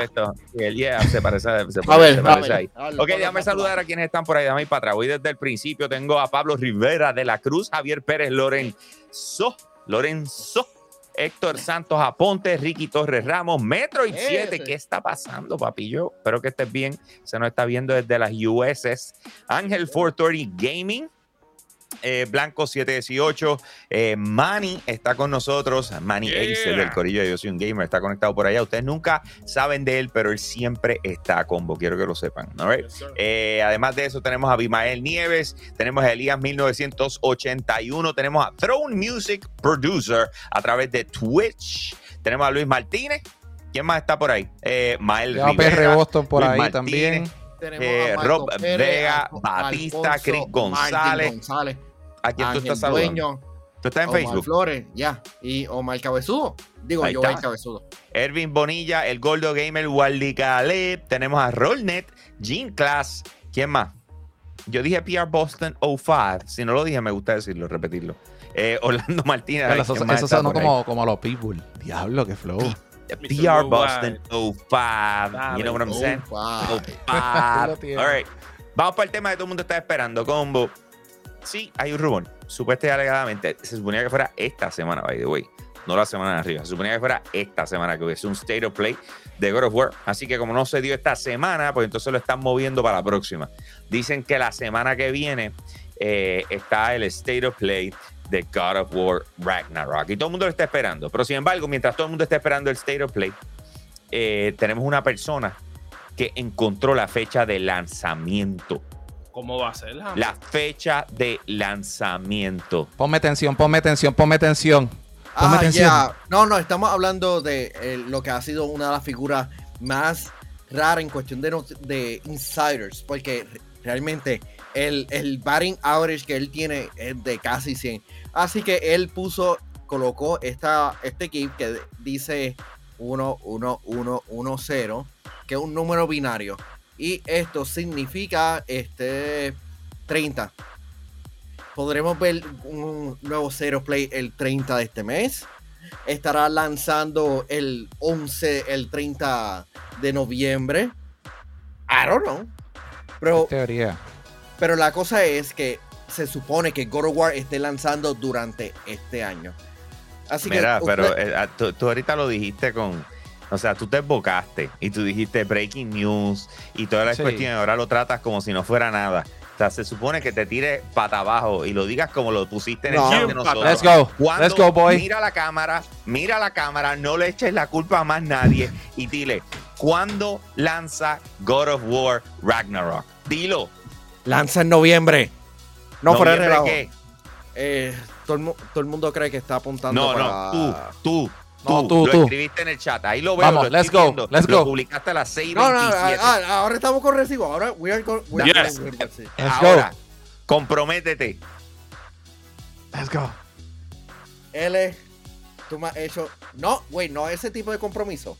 esto. Y el yeah se parece, se A ver, se a parece ver, ahí. a ver, Ok, déjame saludar a quienes están por ahí. Dame para atrás. Voy desde el principio. Tengo a Pablo Rivera de la Cruz, Javier Pérez Lorenzo, Lorenzo, Héctor Santos Aponte, Ricky Torres Ramos, Metro y 7. Ese. ¿Qué está pasando, papillo? Espero que estés bien. Se nos está viendo desde las USS. Ángel 430 Gaming. Eh, Blanco 718, eh, Manny está con nosotros, Manny Yeah. Ace del Corillo de Yo Soy un Gamer, está conectado por allá. Ustedes nunca saben de él, pero él siempre está a combo, quiero que lo sepan. right? yes. Eh, además de eso, tenemos a Abimael Nieves, tenemos a Elías 1981, tenemos a Throne Music Producer a través de Twitch, tenemos a Luis Martínez. ¿Quién más está por ahí? Eh, Mael Lleva PR Rivera, Boston por Luis ahí Martínez. también. Tenemos Eh, a Marco Rob Pérez, Vega, Batista, Alfonso, Chris González. González, ¿A quién tú estás saludando? ¿Tú estás en Omar Facebook? Flores, ya. Y Omar Cabezudo. Digo, Ahí yo está. el Cabezudo. Ervin Bonilla, el Gordo Gamer, Wally Caleb. Tenemos a Rollnet, Gene Class. ¿Quién más? Yo dije PR Boston 05. Si no lo dije, me gusta decirlo, repetirlo. Eh, Orlando Martínez. Eso, ¿quién más eso sonó como, como a los people. Diablo, qué flow. PR. Boston 05. You know what I'm Oh, saying? wow. 05. Lo tiene. All right. Vamos para el tema que todo el mundo está esperando. Combo. Sí, hay un rumor. Supuestamente y alegadamente. Se suponía que fuera esta semana, by the way. No la semana de arriba. Se suponía que fuera esta semana que hubiese un State of Play de God of War. Así que como no se dio esta semana, pues entonces lo están moviendo para la próxima. Dicen que la semana que viene eh, está el State of Play de God of War Ragnarok. Y todo el mundo lo está esperando. Pero sin embargo, mientras todo el mundo está esperando el State of Play, eh, tenemos una persona que encontró la fecha de lanzamiento. ¿Cómo va a ser? la- La fecha de lanzamiento. Ponme tensión, ponme tensión, ponme tensión. Ponme Ah, tensión. ya. No, no, estamos hablando de eh, lo que ha sido una de las figuras más raras en cuestión de, not- de insiders, porque re- realmente el, el batting average que él tiene es de casi 100. Así que él puso, colocó esta, este equipo que dice 1, 1, 1, 1, 0, que es un número binario. Y esto significa este 30 podremos ver un nuevo Zero Play el 30 de este mes. Estará lanzando el 11, el 30 de noviembre. I don't know. Pero, Teoría. Pero la cosa es que se supone que God of War esté lanzando durante este año. Así Mira, que pero usted- eh, ah, tú, tú ahorita lo dijiste con. O sea, tú te embocaste y tú dijiste breaking news y toda la Sí. cuestión. y Ahora lo tratas como si no fuera nada. O sea, se supone que te tires pata abajo y lo digas como lo pusiste en No. el chat de nosotros. Let's go. Cuando Let's go, boy. Mira la cámara, mira la cámara, no le eches la culpa a más nadie y dile, ¿cuándo lanza God of War Ragnarok? Dilo. Lanza en noviembre. No fuera de ¿Noviembre relajo. qué? Eh, todo, el, todo el mundo cree que está apuntando No, para... no, tú, tú. No, tú, tú, lo tú. escribiste en el chat. Ahí lo veo. Vamos, lo let's go, let's Lo go. publicaste a las 6:27. No, no, ah, ah, ahora estamos con recibo. Ahora we are go- we are Yes. Let's Ahora, comprométete. Let's go. L, tú me has hecho. No, güey, no ese tipo de compromiso.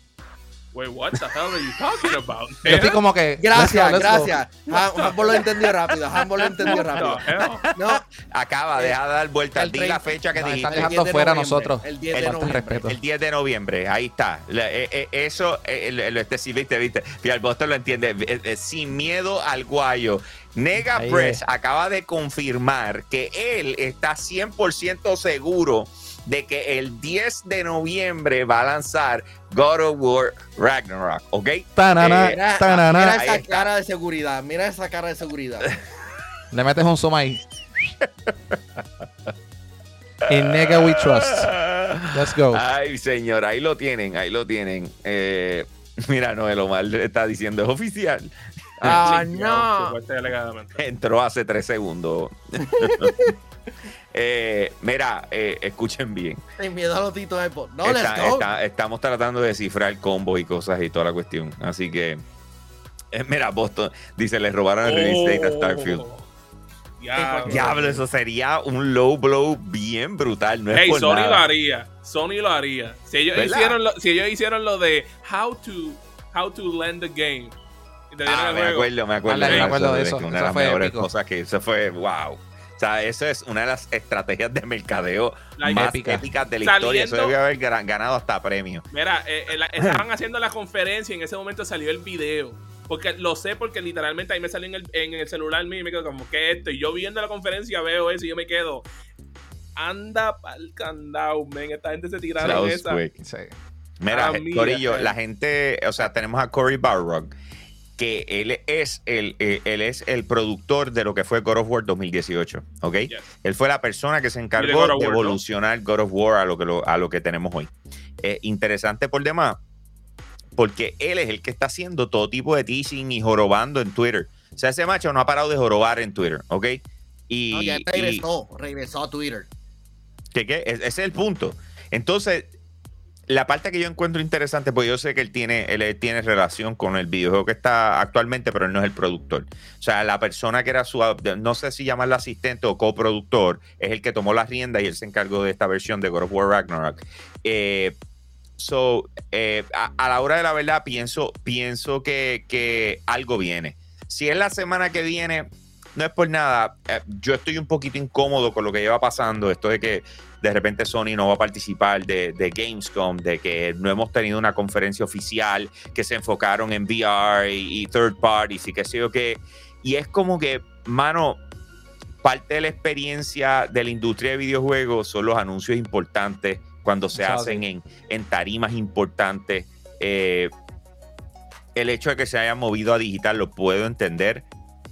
Wait, what the hell are you talking about? Yo estoy como que. Gracias, let's go, let's gracias. Hambo lo entendió rápido. Hambo lo entendió What rápido. the hell? No, Acaba, Eh, deja de dar vueltas. el Di 30. la fecha que Nos dijiste. están dejando 10 de fuera a nosotros. El 10 de noviembre. respeto. El 10 de noviembre, ahí está. Eh, eh, eso, eh, este sí, viste, viste. Fíjate, Boston lo entiende. Eh, eh, sin miedo al guayo. Nega Press es. acaba de confirmar que él está 100% seguro de que el 10 de noviembre va a lanzar God of War Ragnarok, ¿ok? Tanana, Eh, Mira, tanana. mira Ahí esa está. cara de seguridad. Mira esa cara de seguridad. Le metes un zoom ahí. In Nega We Trust. Let's go. Ay, señor, ahí lo tienen, ahí lo tienen. Eh, mira, Noel Omar le está diciendo, es oficial. Ah, no. Entró hace tres segundos. Eh, mira, eh, escuchen bien. Sin miedo a los titos No, Está- let's go. está- estamos tratando de descifrar combo y cosas y toda la cuestión. Así que, eh, mira, Boston dice, le robaron el release date a Starfield. Oh, Diablo. Diablo, eso sería un low blow bien brutal. No es Hey, por Sony nada. lo haría. Sony lo haría. Si ellos, ¿Verdad? hicieron lo, si ellos hicieron lo de how to, how to land the game. Ah, me acuerdo, me acuerdo, Vale, me acuerdo de de eso. Una de Eso las fue mejores épico. cosas que eso fue, wow. O sea, eso es una de las estrategias de mercadeo más épica. épicas de la historia. Eso Saliendo- debe haber ganado hasta premio. Mira, eh, eh, la- estaban haciendo la conferencia y en ese momento salió el video. Porque lo sé porque literalmente ahí me salió en el, en el celular mío y me quedo como, ¿qué es esto? Y yo viendo la conferencia veo eso y yo me quedo, anda pa'l candado, men. Esta gente se tiraron esa. quick. Sí. Mira, Ah, mira, Corillo, eh. la gente, o sea, tenemos a Cory Barrock, que él es el, eh, él es el productor de lo que fue God of War 2018, ¿ok? Yes. Él fue la persona que se encargó God de evolucionar God of War a lo que, lo- a lo que tenemos hoy. Eh, interesante por demás, porque él es el que está haciendo todo tipo de teasing y jorobando en Twitter. O sea, ese macho no ha parado de jorobar en Twitter, ¿ok? Y, No, ya y- regresó, regresó a Twitter. ¿Qué, qué? Es- Ese es el punto. Entonces, la parte que yo encuentro interesante, pues yo sé que él tiene, él eh, tiene relación con el videojuego que está actualmente, pero él no es el productor. O sea, la persona que era su, no sé si llamarlo asistente o coproductor, es el que tomó las riendas y él se encargó de esta versión de God of War Ragnarok. Eh, so, eh, a, a la hora de la verdad, pienso, pienso que, que algo viene. Si es la semana que viene, no es por nada. eh, yo estoy un poquito incómodo con lo que lleva pasando. Esto de que de repente Sony no va a participar de, de Gamescom, de que no hemos tenido una conferencia oficial, que se enfocaron en VR y, y third parties y qué sé yo qué. Y es como que, mano, parte de la experiencia de la industria de videojuegos son los anuncios importantes cuando se hacen en, en tarimas importantes. Eh, el hecho de que se hayan movido a digital lo puedo entender,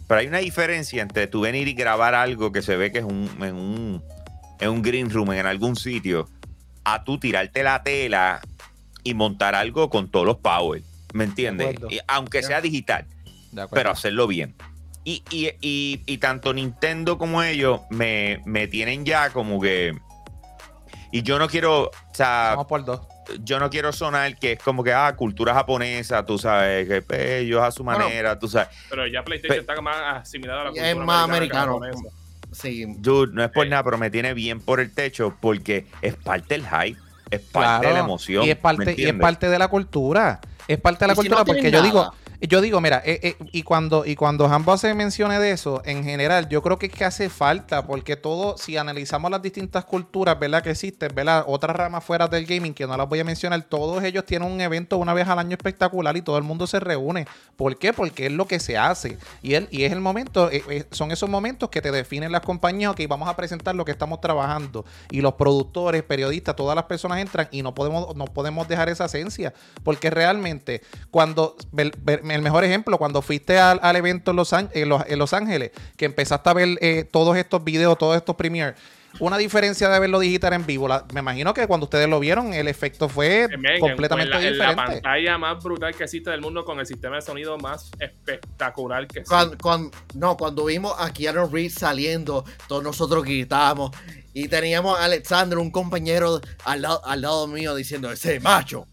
pero hay una diferencia entre tú venir y grabar algo que se ve que es un, en, un, en un green room, en algún sitio, a tú tirarte la tela y montar algo con todos los power. ¿Me entiendes? Y aunque sea digital, pero hacerlo bien. Y, y- y- y tanto Nintendo como ellos me, me tienen ya como que. Y yo no quiero. O sea, Vamos por dos. yo no quiero sonar que es como que, ah, cultura japonesa, tú sabes, que pues, ellos a su Bueno, manera, tú sabes. Pero ya PlayStation está más asimilado a la Es cultura más americana americano. Sí. Dude, no es por Sí. nada, pero me tiene bien por el techo porque es parte del hype, es parte de la emoción. Y es ¿me parte, y es parte de la cultura. Es parte de la si cultura no porque yo digo. Yo digo, mira, eh, eh, y cuando y cuando Hambo se mencione de eso, en general, yo creo que es que hace falta, porque todo, si analizamos las distintas culturas, ¿verdad? Que existen, ¿verdad? Otras ramas fuera del gaming, que no las voy a mencionar, todos ellos tienen un evento una vez al año espectacular y todo el mundo se reúne. ¿Por qué? Porque es lo que se hace. Y, él, y es el momento, eh, son esos momentos que te definen las compañías, ok, vamos a presentar lo que estamos trabajando. Y los productores, periodistas, todas las personas entran y no podemos, no podemos dejar esa esencia. Porque realmente, cuando, ver- el mejor ejemplo, cuando fuiste al, al evento en Los, en Los- en Los Ángeles, que empezaste a ver eh, todos estos videos, todos estos premiers, una diferencia de verlo digital en vivo. La- me imagino que cuando ustedes lo vieron, el efecto fue men, en- completamente en la, en la diferente. pantalla más brutal que existe del mundo con el sistema de sonido más espectacular que existe. Cuando, cuando- no, cuando vimos a Keanu Reeves saliendo, todos nosotros gritábamos. Y teníamos a Alexander, un compañero al lado, al lado mío, diciendo, ese macho.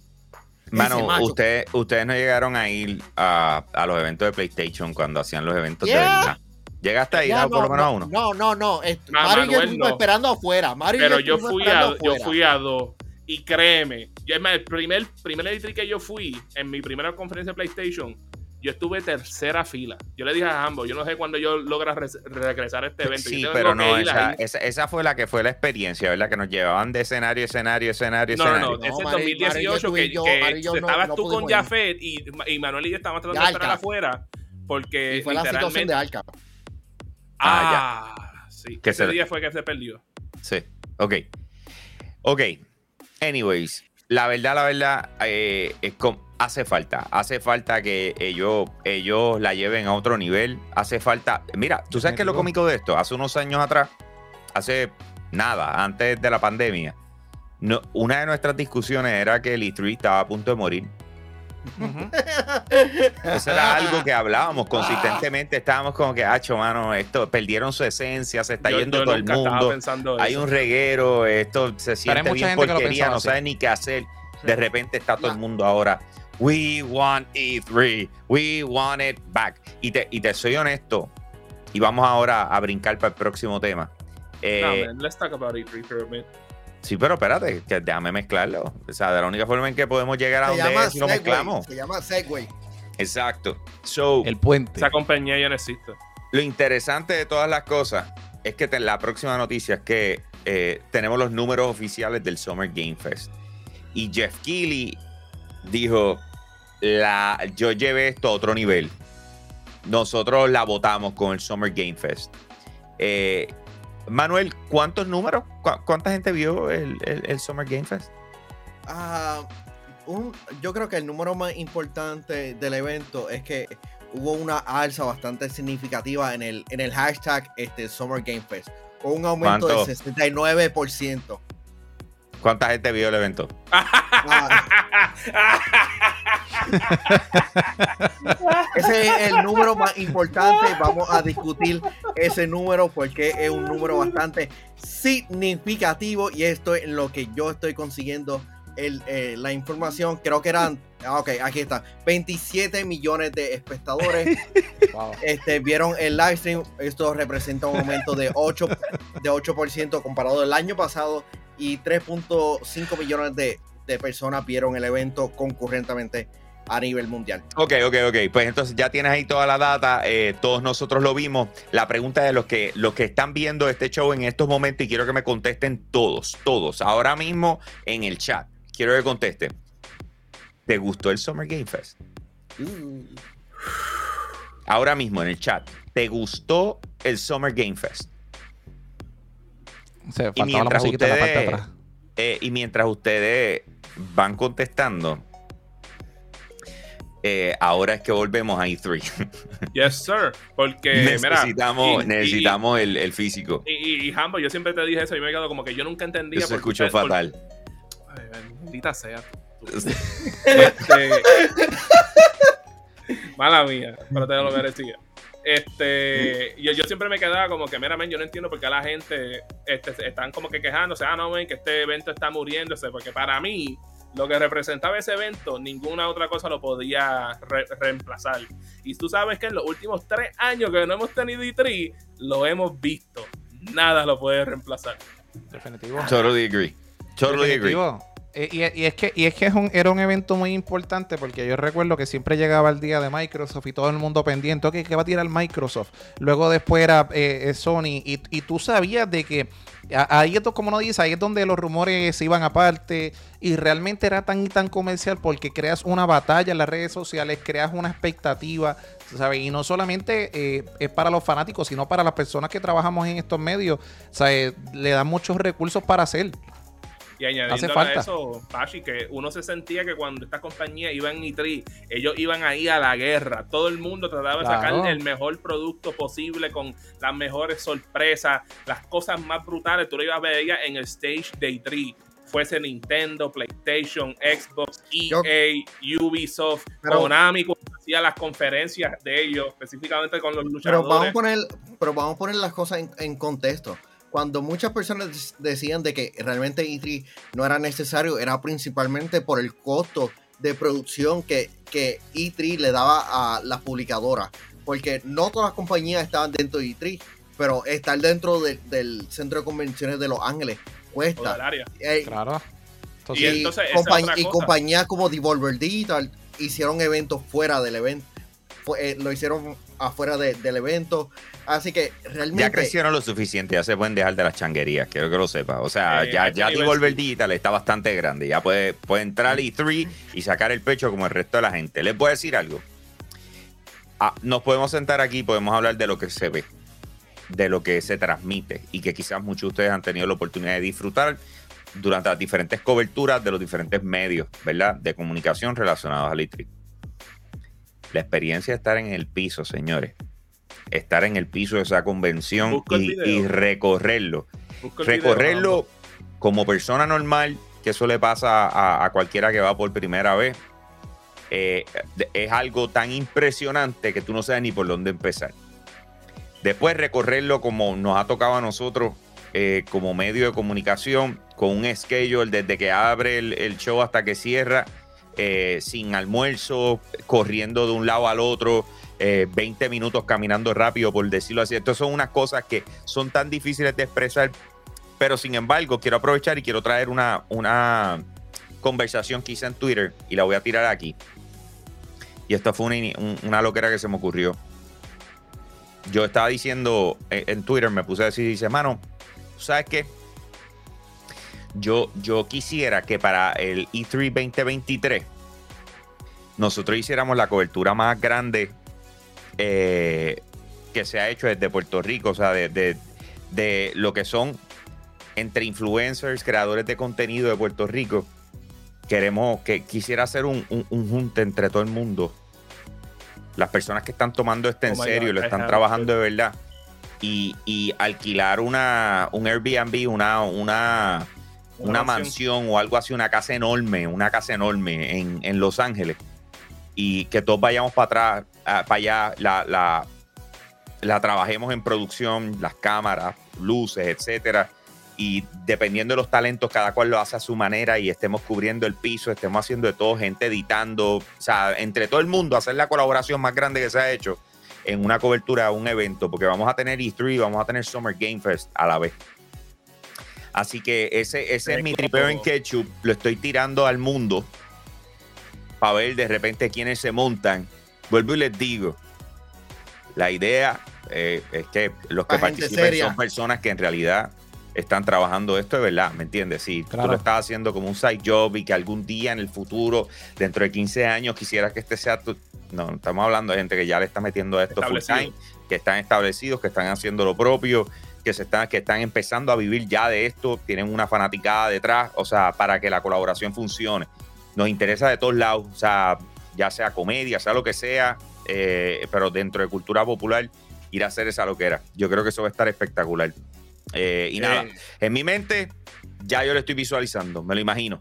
Mano, macho". ustedes, ustedes no llegaron a ir a, a los eventos de PlayStation cuando hacían los eventos de Yeah. verdad. ¿Llegaste a ir a por lo menos a uno? No, no, no. No, Mario y yo Manuel, estuvimos no. esperando afuera. Mario y Pero yo fui, a, yo afuera. fui a dos. Y créeme, yo, el primer, primer E3 que yo fui, en mi primera conferencia de PlayStation, yo estuve tercera fila. Yo le dije a Hambo, yo no sé cuándo yo logra re- regresar a este evento. Sí, pero no, esa, esa, esa fue la que fue la experiencia, ¿verdad? Que nos llevaban de escenario, escenario, escenario, No, no, escenario. no, ese es No, Mario- 2018 Mario, que, yo- que yo estabas no tú con. Jafet y, y Manuel y yo estábamos tratando Y de esperar afuera porque Y fue la situación literalmente... de Alca. Ah, sí. Que ese se- día fue que se perdió. Sí, ok. Ok. Anyways, la verdad, la verdad, eh, es como- hace falta. Hace falta que ellos, ellos la lleven a otro nivel. Hace falta. Mira, ¿tú sabes qué es lo cómico de esto? Hace unos años atrás, hace nada, antes de la pandemia, no, una de nuestras discusiones era que el E3 estaba a punto de morir. Eso era algo que hablábamos consistentemente. Estábamos como que, hacho, mano, esto perdieron su esencia, se está Yo- yendo yo todo el mundo. pensando Hay eso. un reguero, esto se siente bien que porquería, no así. sabe ni qué hacer. De repente está todo el mundo ahora. We want E3, we want it back. Y te, y te soy honesto, y vamos ahora a brincar para el próximo tema. Eh, No, man, let's talk about E3 for a minute. sí, pero espérate, que déjame mezclarlo. O sea, de la única forma en que podemos llegar a Se donde es si lo mezclamos. Se llama Segway. Exacto. So, El puente. Esa compañía ya no existe. lo interesante de todas las cosas es que la próxima noticia es que eh, tenemos los números oficiales del Summer Game Fest. Y Jeff Keighley dijo, la, yo llevé esto a otro nivel. Nosotros la votamos con el Summer Game Fest. Eh, Manuel, ¿cuántos números? ¿Cuánta gente vio el, Summer Game Fest? Ah, yo creo que el número más importante del evento es que hubo una alza bastante significativa en el, en el hashtag este, Summer Game Fest. Con un aumento del 69%. ¿Cuánta gente vio el evento? ese es el número más importante. Vamos a discutir ese número porque es un número bastante significativo y esto es lo que yo estoy consiguiendo eh, la información. Creo que eran, ah, ok, aquí está, 27 millones de espectadores este, vieron el live stream. Esto representa un aumento de 8, de 8% comparado al año pasado y 3.5 millones de, personas vieron el evento concurrentemente a nivel mundial. Ok, ok, ok. Pues entonces ya tienes ahí toda la data. Eh, todos nosotros lo vimos. La pregunta de los que, los que están viendo este show en estos momentos y quiero que me contesten todos, todos, ahora mismo en el chat. Quiero que conteste. ¿Te gustó el Summer Game Fest? Mm. Ahora mismo en el chat. ¿Te gustó el Summer Game Fest? Y, mientras ustedes, eh, y mientras ustedes van contestando, eh, ahora es que volvemos a E3. yes, sir. Porque necesitamos, necesitamos el, físico. Y, y, Hambo, yo siempre te dije eso y me he quedado como que yo nunca entendía. Eso se escuchó fatal. Ay, bendita sea. este... Mala mía, pero te lo merecía. Este, yo, yo siempre me quedaba como que, mira, yo no entiendo por qué la gente este, están como que quejándose, ah, no, ven que este evento está muriéndose, porque para mí, lo que representaba ese evento, ninguna otra cosa lo podía reemplazar. Y tú sabes que en los últimos tres años que no hemos tenido E3, lo hemos visto. Nada lo puede reemplazar. Definitivo. Totally agree. Totally agree. Eh, y, es que, y es que era un evento muy importante porque yo recuerdo que siempre llegaba el día de Microsoft y todo el mundo pendiente, ok, ¿qué va a tirar Microsoft? Luego después era eh, eh, Sony y, y, tú sabías de que ahí es como no dice, ahí es donde los rumores se iban aparte y realmente era tan y tan comercial porque creas una batalla en las redes sociales, creas una expectativa, ¿sabes? Y no solamente es para los fanáticos, sino para las personas que trabajamos en estos medios, ¿sabes? Le dan muchos recursos para hacer. Y añadiendo a eso, Pachi, que uno se sentía que cuando esta compañía iba en E3, ellos iban ahí a la guerra. Todo el mundo trataba de sacar el mejor producto posible con las mejores sorpresas, las cosas más brutales. Tú lo ibas a ver en el stage de E3 fuese Nintendo, PlayStation, Xbox, EA, Ubisoft, Konami, hacía las conferencias de ellos, específicamente con los luchadores. Pero vamos a poner, pero vamos a poner las cosas en, en contexto cuando muchas personas decían de que realmente E3 no era necesario, era principalmente por el costo de producción que, que E3 le daba a las publicadoras. Porque no todas las compañías estaban dentro de E3, pero estar dentro del centro de convenciones de Los Ángeles cuesta. Eh, claro. y, y compañías como Devolver Digital hicieron eventos fuera del evento. Eh, lo hicieron afuera del evento. Así que realmente. Ya crecieron lo suficiente, ya se pueden dejar de las changuerías, quiero que lo sepa. O sea, ya, ya Devolver Digital está bastante grande. Ya puede, puede entrar E3 y sacar el pecho como el resto de la gente. Les voy a decir algo. Ah, nos podemos sentar aquí, podemos hablar de lo que se ve, de lo que se transmite y que quizás muchos de ustedes han tenido la oportunidad de disfrutar durante las diferentes coberturas de los diferentes medios, ¿verdad? De comunicación relacionados al E3. La experiencia de estar en el piso, señores estar en el piso de esa convención y, recorrerlo. Recorrerlo como persona normal, que eso le pasa a, cualquiera que va por primera vez. Eh, es algo tan impresionante que tú no sabes ni por dónde empezar. Después recorrerlo como nos ha tocado a nosotros eh, como medio de comunicación, con un schedule desde que abre el, show hasta que cierra, eh, sin almuerzo, corriendo de un lado al otro, 20 eh, minutos caminando rápido, por decirlo así. Estas son unas cosas que son tan difíciles de expresar, pero sin embargo quiero aprovechar y quiero traer una, una conversación que hice en Twitter y la voy a tirar aquí. Y esta fue una, una loquera que se me ocurrió. yo estaba diciendo en, en Twitter, me puse a decir, dice, mano, ¿sabes qué? Yo, yo quisiera que para el E E3 2023 nosotros hiciéramos la cobertura más grande eh, que se ha hecho desde Puerto Rico, o sea, de, de- de lo que son entre influencers, creadores de contenido de Puerto Rico. Queremos que quisiera hacer un, un, un junte entre todo el mundo. Las personas que están tomando esto en Oh serio, God, lo están trabajando de verdad. Y, y alquilar una, un Airbnb, una, una, una mansión o algo así, una casa enorme, una casa enorme en, en Los Ángeles. Y que todos vayamos para atrás, ah, para allá, la, la, la trabajemos en producción, las cámaras, luces, etcétera. Y dependiendo de los talentos, cada cual lo hace a su manera y estemos cubriendo el piso, estemos haciendo de todo, gente editando, o sea, entre todo el mundo, hacer la colaboración más grande que se ha hecho en una cobertura a un evento, porque vamos a tener E3, vamos a tener Summer Game Fest a la vez. Así que ese, ese es mi tripeo en ketchup, lo estoy tirando al mundo para ver de repente quiénes se montan. Vuelvo y les digo, la idea eh, es que los que participen seria. son personas que en realidad están trabajando esto de verdad, ¿me entiendes? Si tú Claro. lo estás haciendo como un side job y que algún día en el futuro, dentro de 15 años, quisieras que este sea tu... No, estamos hablando de gente que ya le está metiendo a esto full time, que están establecidos, que están haciendo lo propio, que se están, que están empezando a vivir ya de esto, tienen una fanaticada detrás, o sea, para que la colaboración funcione. Nos interesa de todos lados, o sea, ya sea comedia, sea lo que sea, eh, pero dentro de cultura popular, ir a hacer esa loquera. Yo creo que eso va a estar espectacular. Eh, y nada, en mi mente, ya yo lo estoy visualizando, me lo imagino.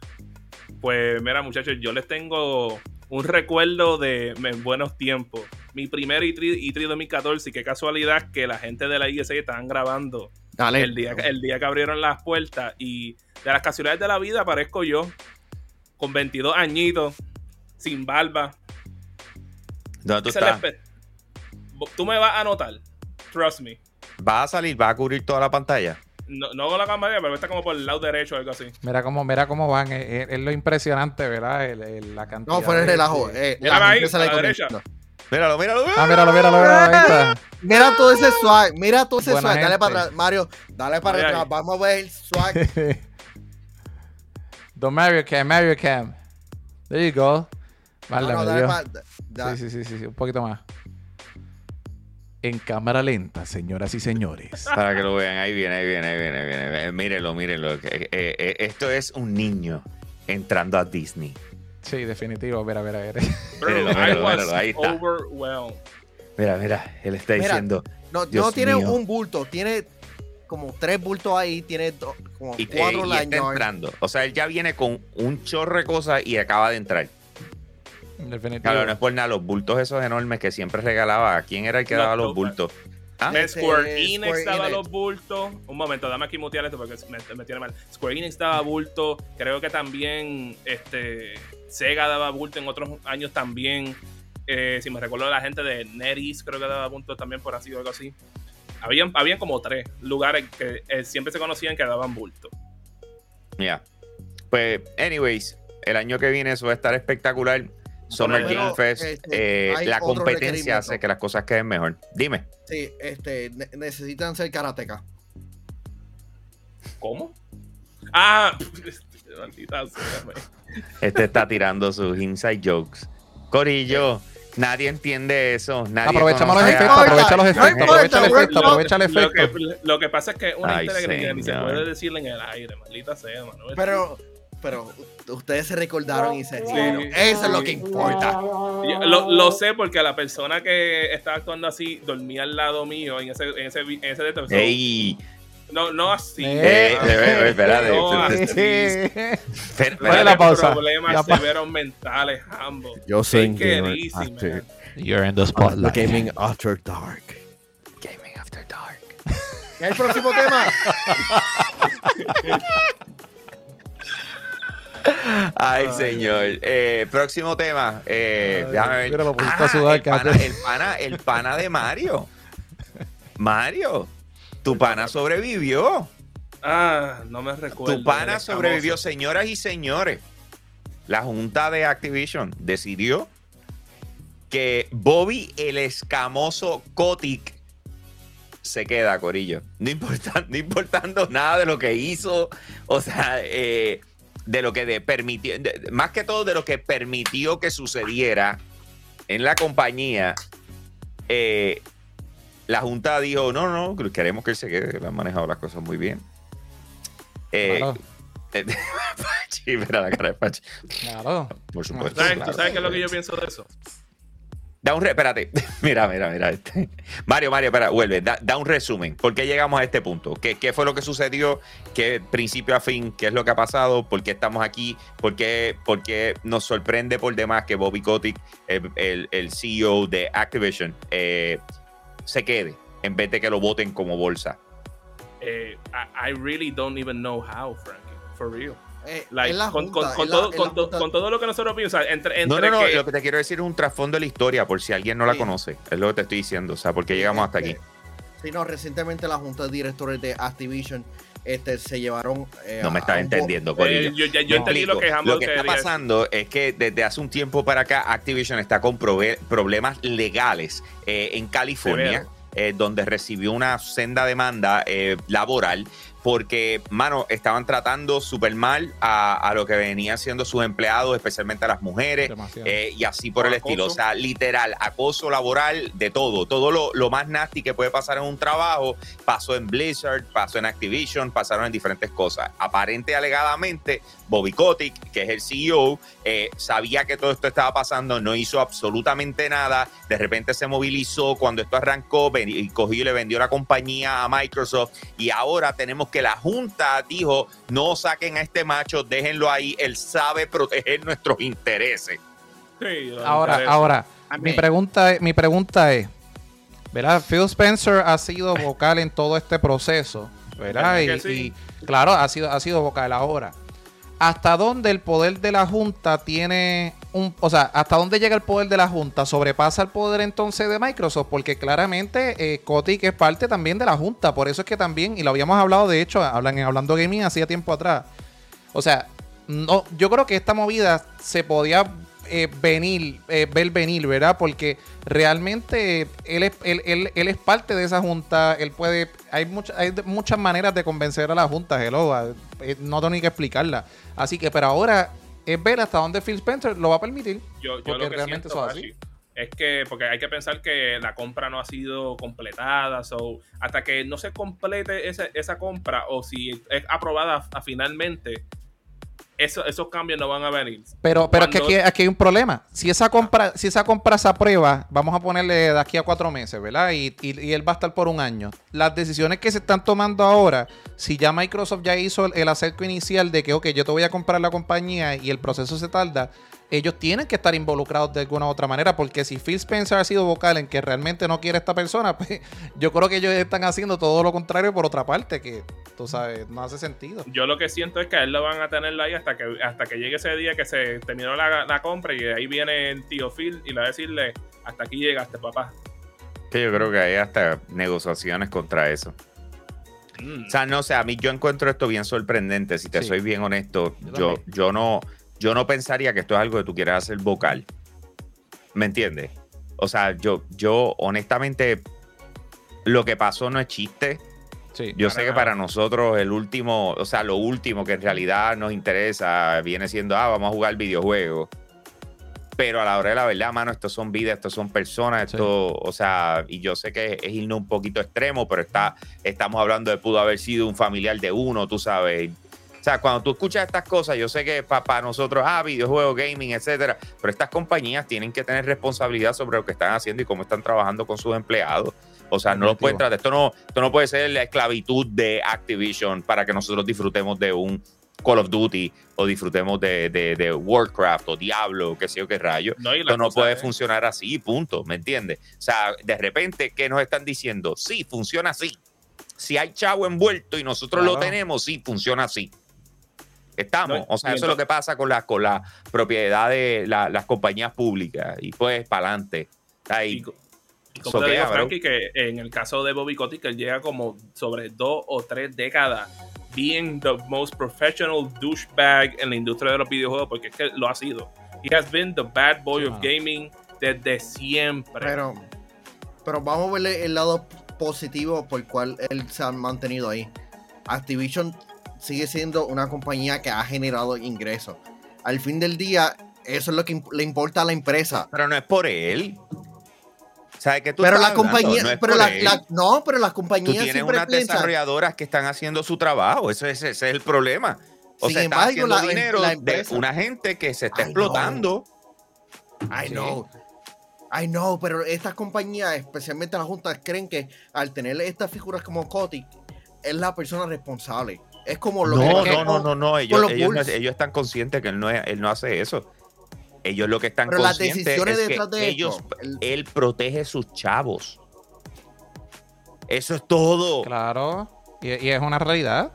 Pues mira, muchachos, yo les tengo un recuerdo de buenos tiempos. Mi primer E E3, E3 2014, y qué casualidad que la gente de la ISA estaban grabando Dale. el día, el día que abrieron las puertas. Y de las casualidades de la vida aparezco yo, con 22 añitos, sin barba. ¿Dónde tú estás? Tú me vas a notar, trust me. ¿Vas a salir? ¿Vas a cubrir toda la pantalla? No, no con la cámara, pero está como por el lado derecho o algo así. Mira cómo, mira cómo van. Es, es- es lo impresionante, ¿verdad? El- el- la cantidad. No, fuera el relajo. de- Eh, la ahí, a la derecha. Míralo, míralo. Ah, míralo, míralo, míralo. Ahí está. Mira todo ese swag, mira todo ese Buena swag. Dale para atrás, Mario. Dale para atrás. Vamos a ver el swag. Don Mario Cam, Mario Cam. There you go. Vale, No, no, me dale dio. pa- da- Sí, sí, sí, sí, sí, un poquito más. En cámara lenta, señoras y señores. Para que lo vean, ahí viene, ahí viene, ahí viene, ahí viene. Eh, Mírenlo, mírenlo. que, eh, eh, esto es un niño entrando a Disney. Sí, definitivo. Mira, mira, mira. Bro, Míralo, I míralo, was míralo, ahí está. overwhelmed. Mira, mira, él está Mira, diciendo. No, Dios no tiene mío. un bulto, tiene como tres bultos ahí, tiene do- como Y, eh, cuatro y está entrando. O sea, él ya viene con un chorro de cosas y acaba de entrar. Definitivo. Claro, no es por nada, los bultos esos enormes que siempre regalaba. ¿Quién era el que daba los bultos? ¿Ah? Ese Square Enix daba Enix. los bultos. Un momento, dame aquí mutear esto porque me, me tiene mal. Square Enix daba bulto. Creo que también este, Sega daba bulto en otros años también. Eh, si me recuerdo la gente de NetEase creo que daba bulto también por así o algo así. Habían, habían como tres lugares que eh, siempre se conocían que daban bulto. Ya. Pues, anyways, el año que viene eso va a estar espectacular. Summer Game Fest. este, eh, la competencia hace que las cosas queden mejor. Dime. Sí, este, ne- necesitan ser karateca. ¿Cómo? Ah, maldita sea. Este está tirando sus inside jokes. Corillo, nadie entiende eso. Nadie Aprovechamos los a- efectos, aprovecha los no efectos, aprovecha el efecto, not- aprovecha el Lo que, efecto. lo que pasa es que una Ay, inteligencia ni se señor. puede decirle en el aire, maldita sea, mano. Pero, pero ustedes se recordaron y se Sí, rieron. Eso es lo que importa. Lo, lo sé porque la persona que estaba actuando así dormía al lado mío en ese, en ese, en ese. Ey, No, no así. Eh, eh, eh, espérate. No, así. Espera- la pausa. problemas Ya pa- severos mentales, ambos. Yo soy man. You're in the spotlight. Gaming After Dark. Gaming After Dark. ¿El próximo tema? Ay, señor. Eh, próximo tema. Eh, Ay, déjame ver. Ah, el, pana, el, pana, el pana de Mario. Mario, tu pana sobrevivió. Ah, no me recuerdo. Tu pana sobrevivió, señoras y señores. La junta de Activision decidió que Bobby el escamoso Kotick se queda, Corillo. No, no importando nada de lo que hizo, o sea, eh, de lo que de permitió, más que todo de lo que permitió que sucediera en la compañía. Eh, la Junta dijo, no, no, queremos que él se quede, le han manejado las cosas muy bien. Eh, Pachi, mira la cara de Pachi. Claro. Por supuesto. ¿Tú sabes, qué es lo que yo pienso de eso? Da un re, espérate, mira, mira, mira. Este. Mario, Mario, espera, vuelve, da, un resumen. ¿Por qué llegamos a este punto? ¿Qué, ¿Qué, fue lo que sucedió? ¿Qué principio a fin? ¿Qué es lo que ha pasado? ¿Por qué estamos aquí? ¿Por qué, por qué nos sorprende por demás que Bobby Kotick, el, el, CEO de Activision, eh, se quede en vez de que lo voten como bolsa. Eh, I, really don't even know how, Frankie, for real. Eh, con, todo, lo que nosotros vimos, entre, no, no, no, lo que te quiero decir es un trasfondo de la historia, por si alguien no la conoce. Es lo que te estoy diciendo, o sea, porque llegamos hasta aquí. Sí, no, recientemente la junta de directores de Activision este, se llevaron. Eh, no me estás entendiendo, eh, yo, yo entendí lo que Lo que está pasando es que desde hace un tiempo para acá, Activision está con problemas legales eh, en California. donde recibió una senda demanda laboral porque, mano, estaban tratando súper mal a, lo que venían siendo sus empleados, especialmente a las mujeres, eh, y así por el estilo. O sea, literal, acoso laboral de todo. Todo lo, lo, más nasty que puede pasar en un trabajo pasó en Blizzard, pasó en Activision, pasaron en diferentes cosas. Aparente alegadamente, Bobby Kotick, que es el CEO, eh, sabía que todo esto estaba pasando, no hizo absolutamente nada. De repente se movilizó cuando esto arrancó y cogió y le vendió la compañía a Microsoft. Y ahora tenemos que la Junta dijo: no saquen a este macho, déjenlo ahí, él sabe proteger nuestros intereses. ahora, ahora, mi pregunta, mi pregunta es: ¿verdad? Phil Spencer ha sido vocal en todo este proceso, ¿verdad? Y, claro, ha sido, ha sido vocal ahora hasta dónde el poder de la Junta tiene un, o sea, hasta dónde llega el poder de la Junta, sobrepasa el poder entonces de Microsoft, porque claramente eh, Kotick es parte también de la Junta, por eso es que también, y lo habíamos hablado de hecho, hablan, hablando gaming hacía tiempo atrás, o sea, no, yo creo que esta movida se podía eh, venir, eh, ver venir, ¿verdad? Porque realmente él es, él, él, él es parte de esa junta, él puede, hay, muchas hay muchas maneras de convencer a la junta, hello, eh, no tengo ni que explicarla. Así que, pero ahora es ver hasta dónde Phil Spencer lo va a permitir. Yo, yo lo que realmente siento, así. Es que, porque hay que pensar que la compra no ha sido completada, so, hasta que no se complete esa, esa compra o si es aprobada finalmente, esos cambios no van a venir. Pero, pero es que aquí, hay un problema. Si esa compra, si esa compra se aprueba, vamos a ponerle de aquí a cuatro meses, ¿verdad? Y, y, él va a estar por un año. Las decisiones que se están tomando ahora, si ya Microsoft ya hizo el, el acerco inicial de que, ok, yo te voy a comprar la compañía y el proceso se tarda, ellos tienen que estar involucrados de alguna u otra manera, porque si Phil Spencer ha sido vocal en que realmente no quiere esta persona, pues yo creo que ellos están haciendo todo lo contrario por otra parte, que tú sabes, no hace sentido. Yo lo que siento es que a él lo van a tenerlo ahí hasta que, hasta que llegue ese día que se terminó la, compra y ahí viene el tío Phil y le va a decirle, hasta aquí llegaste, papá. Sí, yo creo que hay hasta negociaciones contra eso. Mm. O sea, no sé, a mí yo encuentro esto bien sorprendente, si te soy bien honesto. Yo, yo no yo no pensaría que esto es algo que tú quieras hacer vocal. ¿Me entiendes? O sea, yo, yo honestamente, lo que pasó no es chiste. yo sé que para nosotros el último, o sea, lo último que en realidad nos interesa viene siendo, ah, vamos a jugar videojuegos. Pero a la hora de la verdad, mano, estos son vidas, estos son personas, esto, o sea, y yo sé que es irnos un poquito extremo, pero está, estamos hablando de pudo haber sido un familiar de uno, tú sabes. Sea, cuando tú escuchas estas cosas, yo sé que para nosotros, ah, videojuegos, gaming, etcétera, pero estas compañías tienen que tener responsabilidad sobre lo que están haciendo y cómo están trabajando con sus empleados. O sea, no lo pueden tratar. Esto no, esto no puede ser la esclavitud de Activision para que nosotros disfrutemos de un Call of Duty o disfrutemos de, de, Warcraft o Diablo, qué sé yo qué rayo. No, esto no puede funcionar así, punto, ¿me entiendes? O sea, de repente, ¿qué nos están diciendo? Sí, funciona así. Si hay chavo envuelto y nosotros lo tenemos, sí, funciona así. Estamos. o sea, eso es lo que pasa con la, con la propiedad de las compañías públicas. Y pues, para adelante. Y, como te digo, Frankie, que en el caso de Bobby Kotick, él llega como sobre dos o tres décadas being the most professional douchebag en la industria de los videojuegos, porque es que lo ha sido. He has been the bad boy of gaming desde siempre. Pero, pero vamos a verle el lado positivo por el cual él se ha mantenido ahí. Activision sigue siendo una compañía que ha generado ingresos. Al fin del día, eso es lo que le importa a la empresa. Pero no es por él. ¿Sabes que tú pero la compañía? No pero la, la- no, pero las Tú compañías tienes siempre unas piensan, desarrolladoras que están haciendo su trabajo. Eso es, ese es el problema. O Sin sea, embargo, haciendo la- dinero la de una gente que se está I explotando. I Sí. know. I know, pero estas compañías, especialmente las juntas, creen que al tener estas figuras como Kotick, es la persona responsable. Es como lo No, que no, no, no, no. Ellos, los ellos, no- ellos están conscientes que él no, es- él no hace eso. Ellos lo que están Pero las conscientes decisiones es que detrás de ellos, esto, el- él protege sus chavos. Eso es todo. Claro. Y, y es una realidad.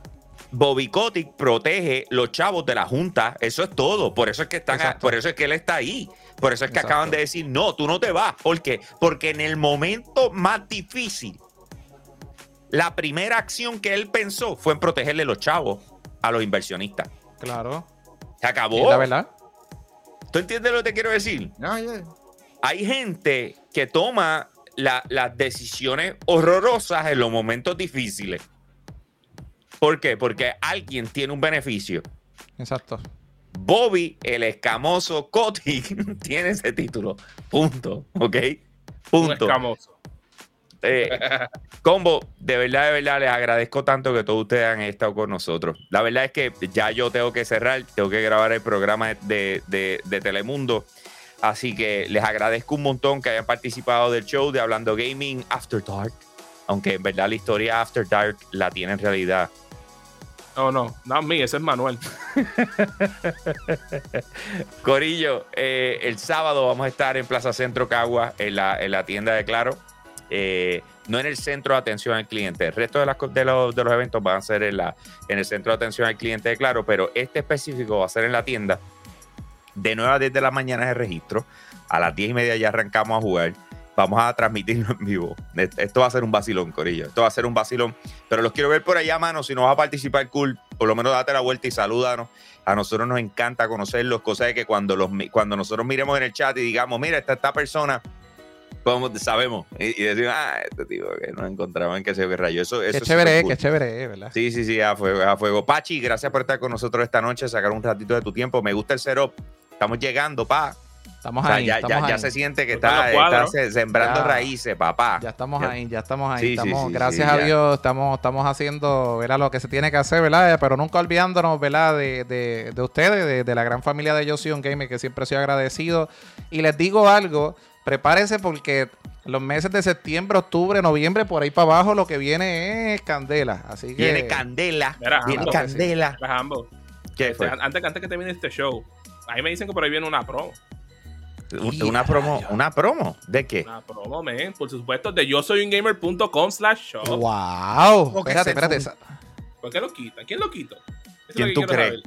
Bobby Kotick protege los chavos de la junta. Eso es todo. Por eso es que están, por eso es que él está ahí. Por eso es que Exacto. acaban de decir, no, tú no te vas. ¿Por qué? Porque en el momento más difícil, la primera acción que él pensó fue en protegerle los chavos a los inversionistas. Claro. Se acabó. es la verdad. ¿Tú entiendes lo que te quiero decir? Ah, yeah. Hay gente que toma la- las decisiones horrorosas en los momentos difíciles. ¿Por qué? Porque alguien tiene un beneficio. Exacto. Bobby, el escamoso Kotick, tiene ese título. Punto. ¿Ok? Un Punto. escamoso. Eh, combo, de verdad, de verdad, les agradezco tanto que todos ustedes han estado con nosotros. La verdad es que ya yo tengo que cerrar, tengo que grabar el programa de, de- de Telemundo. Así que les agradezco un montón que hayan participado del show de Hablando Gaming After Dark. Aunque en verdad la historia After Dark la tiene en realidad No, no, no me, ese es Manuel. Corillo, eh, el sábado vamos a estar en Plaza Centro Cagua, en la, en la tienda de Claro. Eh, no en el centro de atención al cliente. El resto de, los, eventos van a ser en, el centro de atención al cliente Claro, pero este específico va a ser en la tienda. De 9 a 10 de la mañana es registro. A las 10 y media ya arrancamos a jugar. Vamos a transmitirlo en vivo. Esto va a ser un vacilón, Corillo. Esto va a ser un vacilón. Pero los quiero ver por allá, mano. Si no vas a participar, cool. Por lo menos date la vuelta y salúdanos. A nosotros nos encanta conocerlos. Cosa de que cuando, los, cuando nosotros miremos en el chat y digamos, mira, está esta persona, sabemos. Y, y decimos, ah, este tipo que nos encontraban que se ve rayo. Eso, eso Qué es chévere, es, cool. qué chévere, ¿verdad? Sí, sí, sí, a fuego, a fuego. Pachi, gracias por estar con nosotros esta noche, sacar un ratito de tu tiempo. Me gusta el setup. Estamos llegando, pa. Estamos O sea, ahí. ya, estamos ya, ya ahí. se siente que está, está se- sembrando Ya. raíces, papá. Ya estamos Ya. ahí, ya estamos ahí. Sí, estamos, sí, gracias sí, a ya. Dios, estamos, estamos haciendo ¿verdad? lo que se tiene que hacer, ¿verdad? Eh, Pero nunca olvidándonos, ¿verdad? De, de, de ustedes, de, de la gran familia de Yo Soy un Gamer, que siempre soy agradecido. Y les digo algo, prepárense porque los meses de septiembre, octubre, noviembre, por ahí para abajo, lo que viene es candela. Así que. Viene candela. Mira, viene ambos, candela. Ambos. ¿Qué Este, fue? antes, antes que termine este show, ahí me dicen que por ahí viene una promo. Un- Una promo, una promo. ¿De qué? Una promo, men. Por supuesto, de yo soy un gamer.com slash shop. ¡Wow! ¿Cómo que Espérate, espérate. esa- ¿Por qué lo quitan? ¿Quién lo quita? ¿Quién lo tú crees?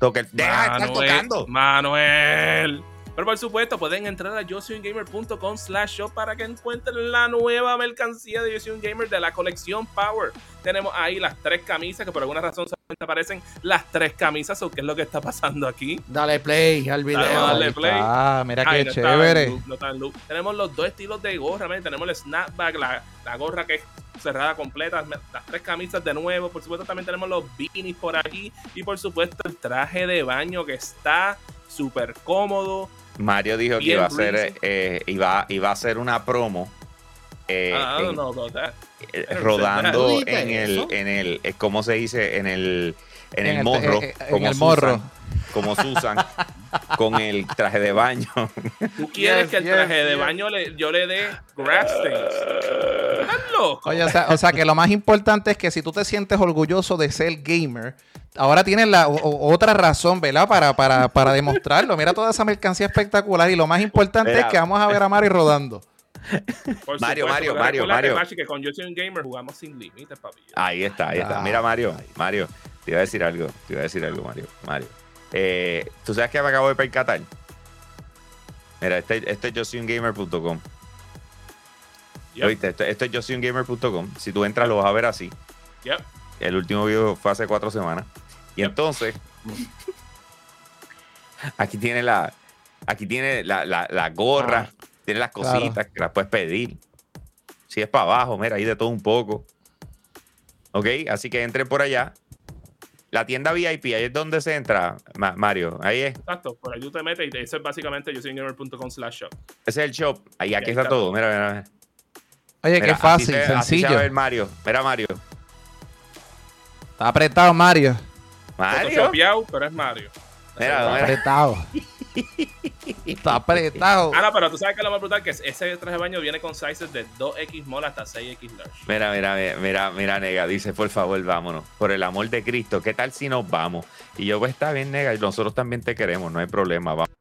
Toque- Deja de estar tocando. Manuel. Pero por supuesto, pueden entrar a yosoyungamer.com slash shop para que encuentren la nueva mercancía de Yo Soy un Gamer de la colección Power. Tenemos ahí las tres camisas, que por alguna razón solamente aparecen las tres camisas. ¿O qué es lo que está pasando aquí? Dale play al video. Dale, play. está, mira Ay, qué no chévere. loop, no loop. Tenemos los dos estilos de gorra, man. tenemos el snapback, la, la gorra que es cerrada completa, las tres camisas de nuevo, por supuesto también tenemos los beanies por aquí y por supuesto el traje de baño que está súper cómodo. Mario dijo que iba a hacer, eh, iba, iba a hacer una promo. eh, Ah, en- no, no, that- eh, ¿Tú rodando en el, en el, eh, ¿cómo se dice? En el, en el En el- morro. eh, en como el morro. Susan, como Susan, con el traje de baño. Tú quieres Yes, que el yes, traje de yes. baño le- yo le dé grass stains. ¿Estás loco? Oye, o sea, o sea, que lo más importante es que si tú te sientes orgulloso de ser gamer, ahora tienes la o- otra razón, ¿verdad? Para, para, para demostrarlo. Mira toda esa mercancía espectacular y lo más importante Mira. es que vamos a ver a Mari rodando. Por Mario, Mario, supuesto, Mario, que, Mario. Con Yo Soy un Gamer jugamos sin límites, papi. Ahí está, ahí está. Ah. Mira, Mario, Mario, te iba a decir algo, te iba a decir algo, Mario, Mario. Eh, ¿Tú sabes que me acabo de percatar? Mira, este, este es yo soy un gamer.com. Yep. ¿Oíste? Esto, esto es yo soy un gamer.com. Si tú entras, lo vas a ver así. Yep. El último video fue hace cuatro semanas. Y Yep. entonces, aquí tiene la, aquí tiene la, la, la gorra, tiene las claro. cositas que las puedes pedir. Si es para abajo, mira, ahí de todo un poco. Ok, así que entren por allá. La tienda VIP, ahí es donde se entra, Mario. Ahí es. Exacto, por ahí tú te metes y eso es básicamente yo slash shop. Ese es el shop. Ahí aquí está, todo. Mira, mira, mira. Oye, qué fácil, sencillo. Así se ver Mario. Mira, Mario. Está apretado Mario. Mario. pero es Mario. Mira, Está apretado. Está apretado. Ah, no, pero tú sabes que lo más brutal que es ese traje de baño viene con sizes de 2X small hasta 6X large. Mira, mira, mira, mira, nega, dice, por favor, vámonos. Por el amor de Cristo, ¿qué tal si nos vamos? Y yo, pues está bien, nega, y nosotros también te queremos, no hay problema, vamos.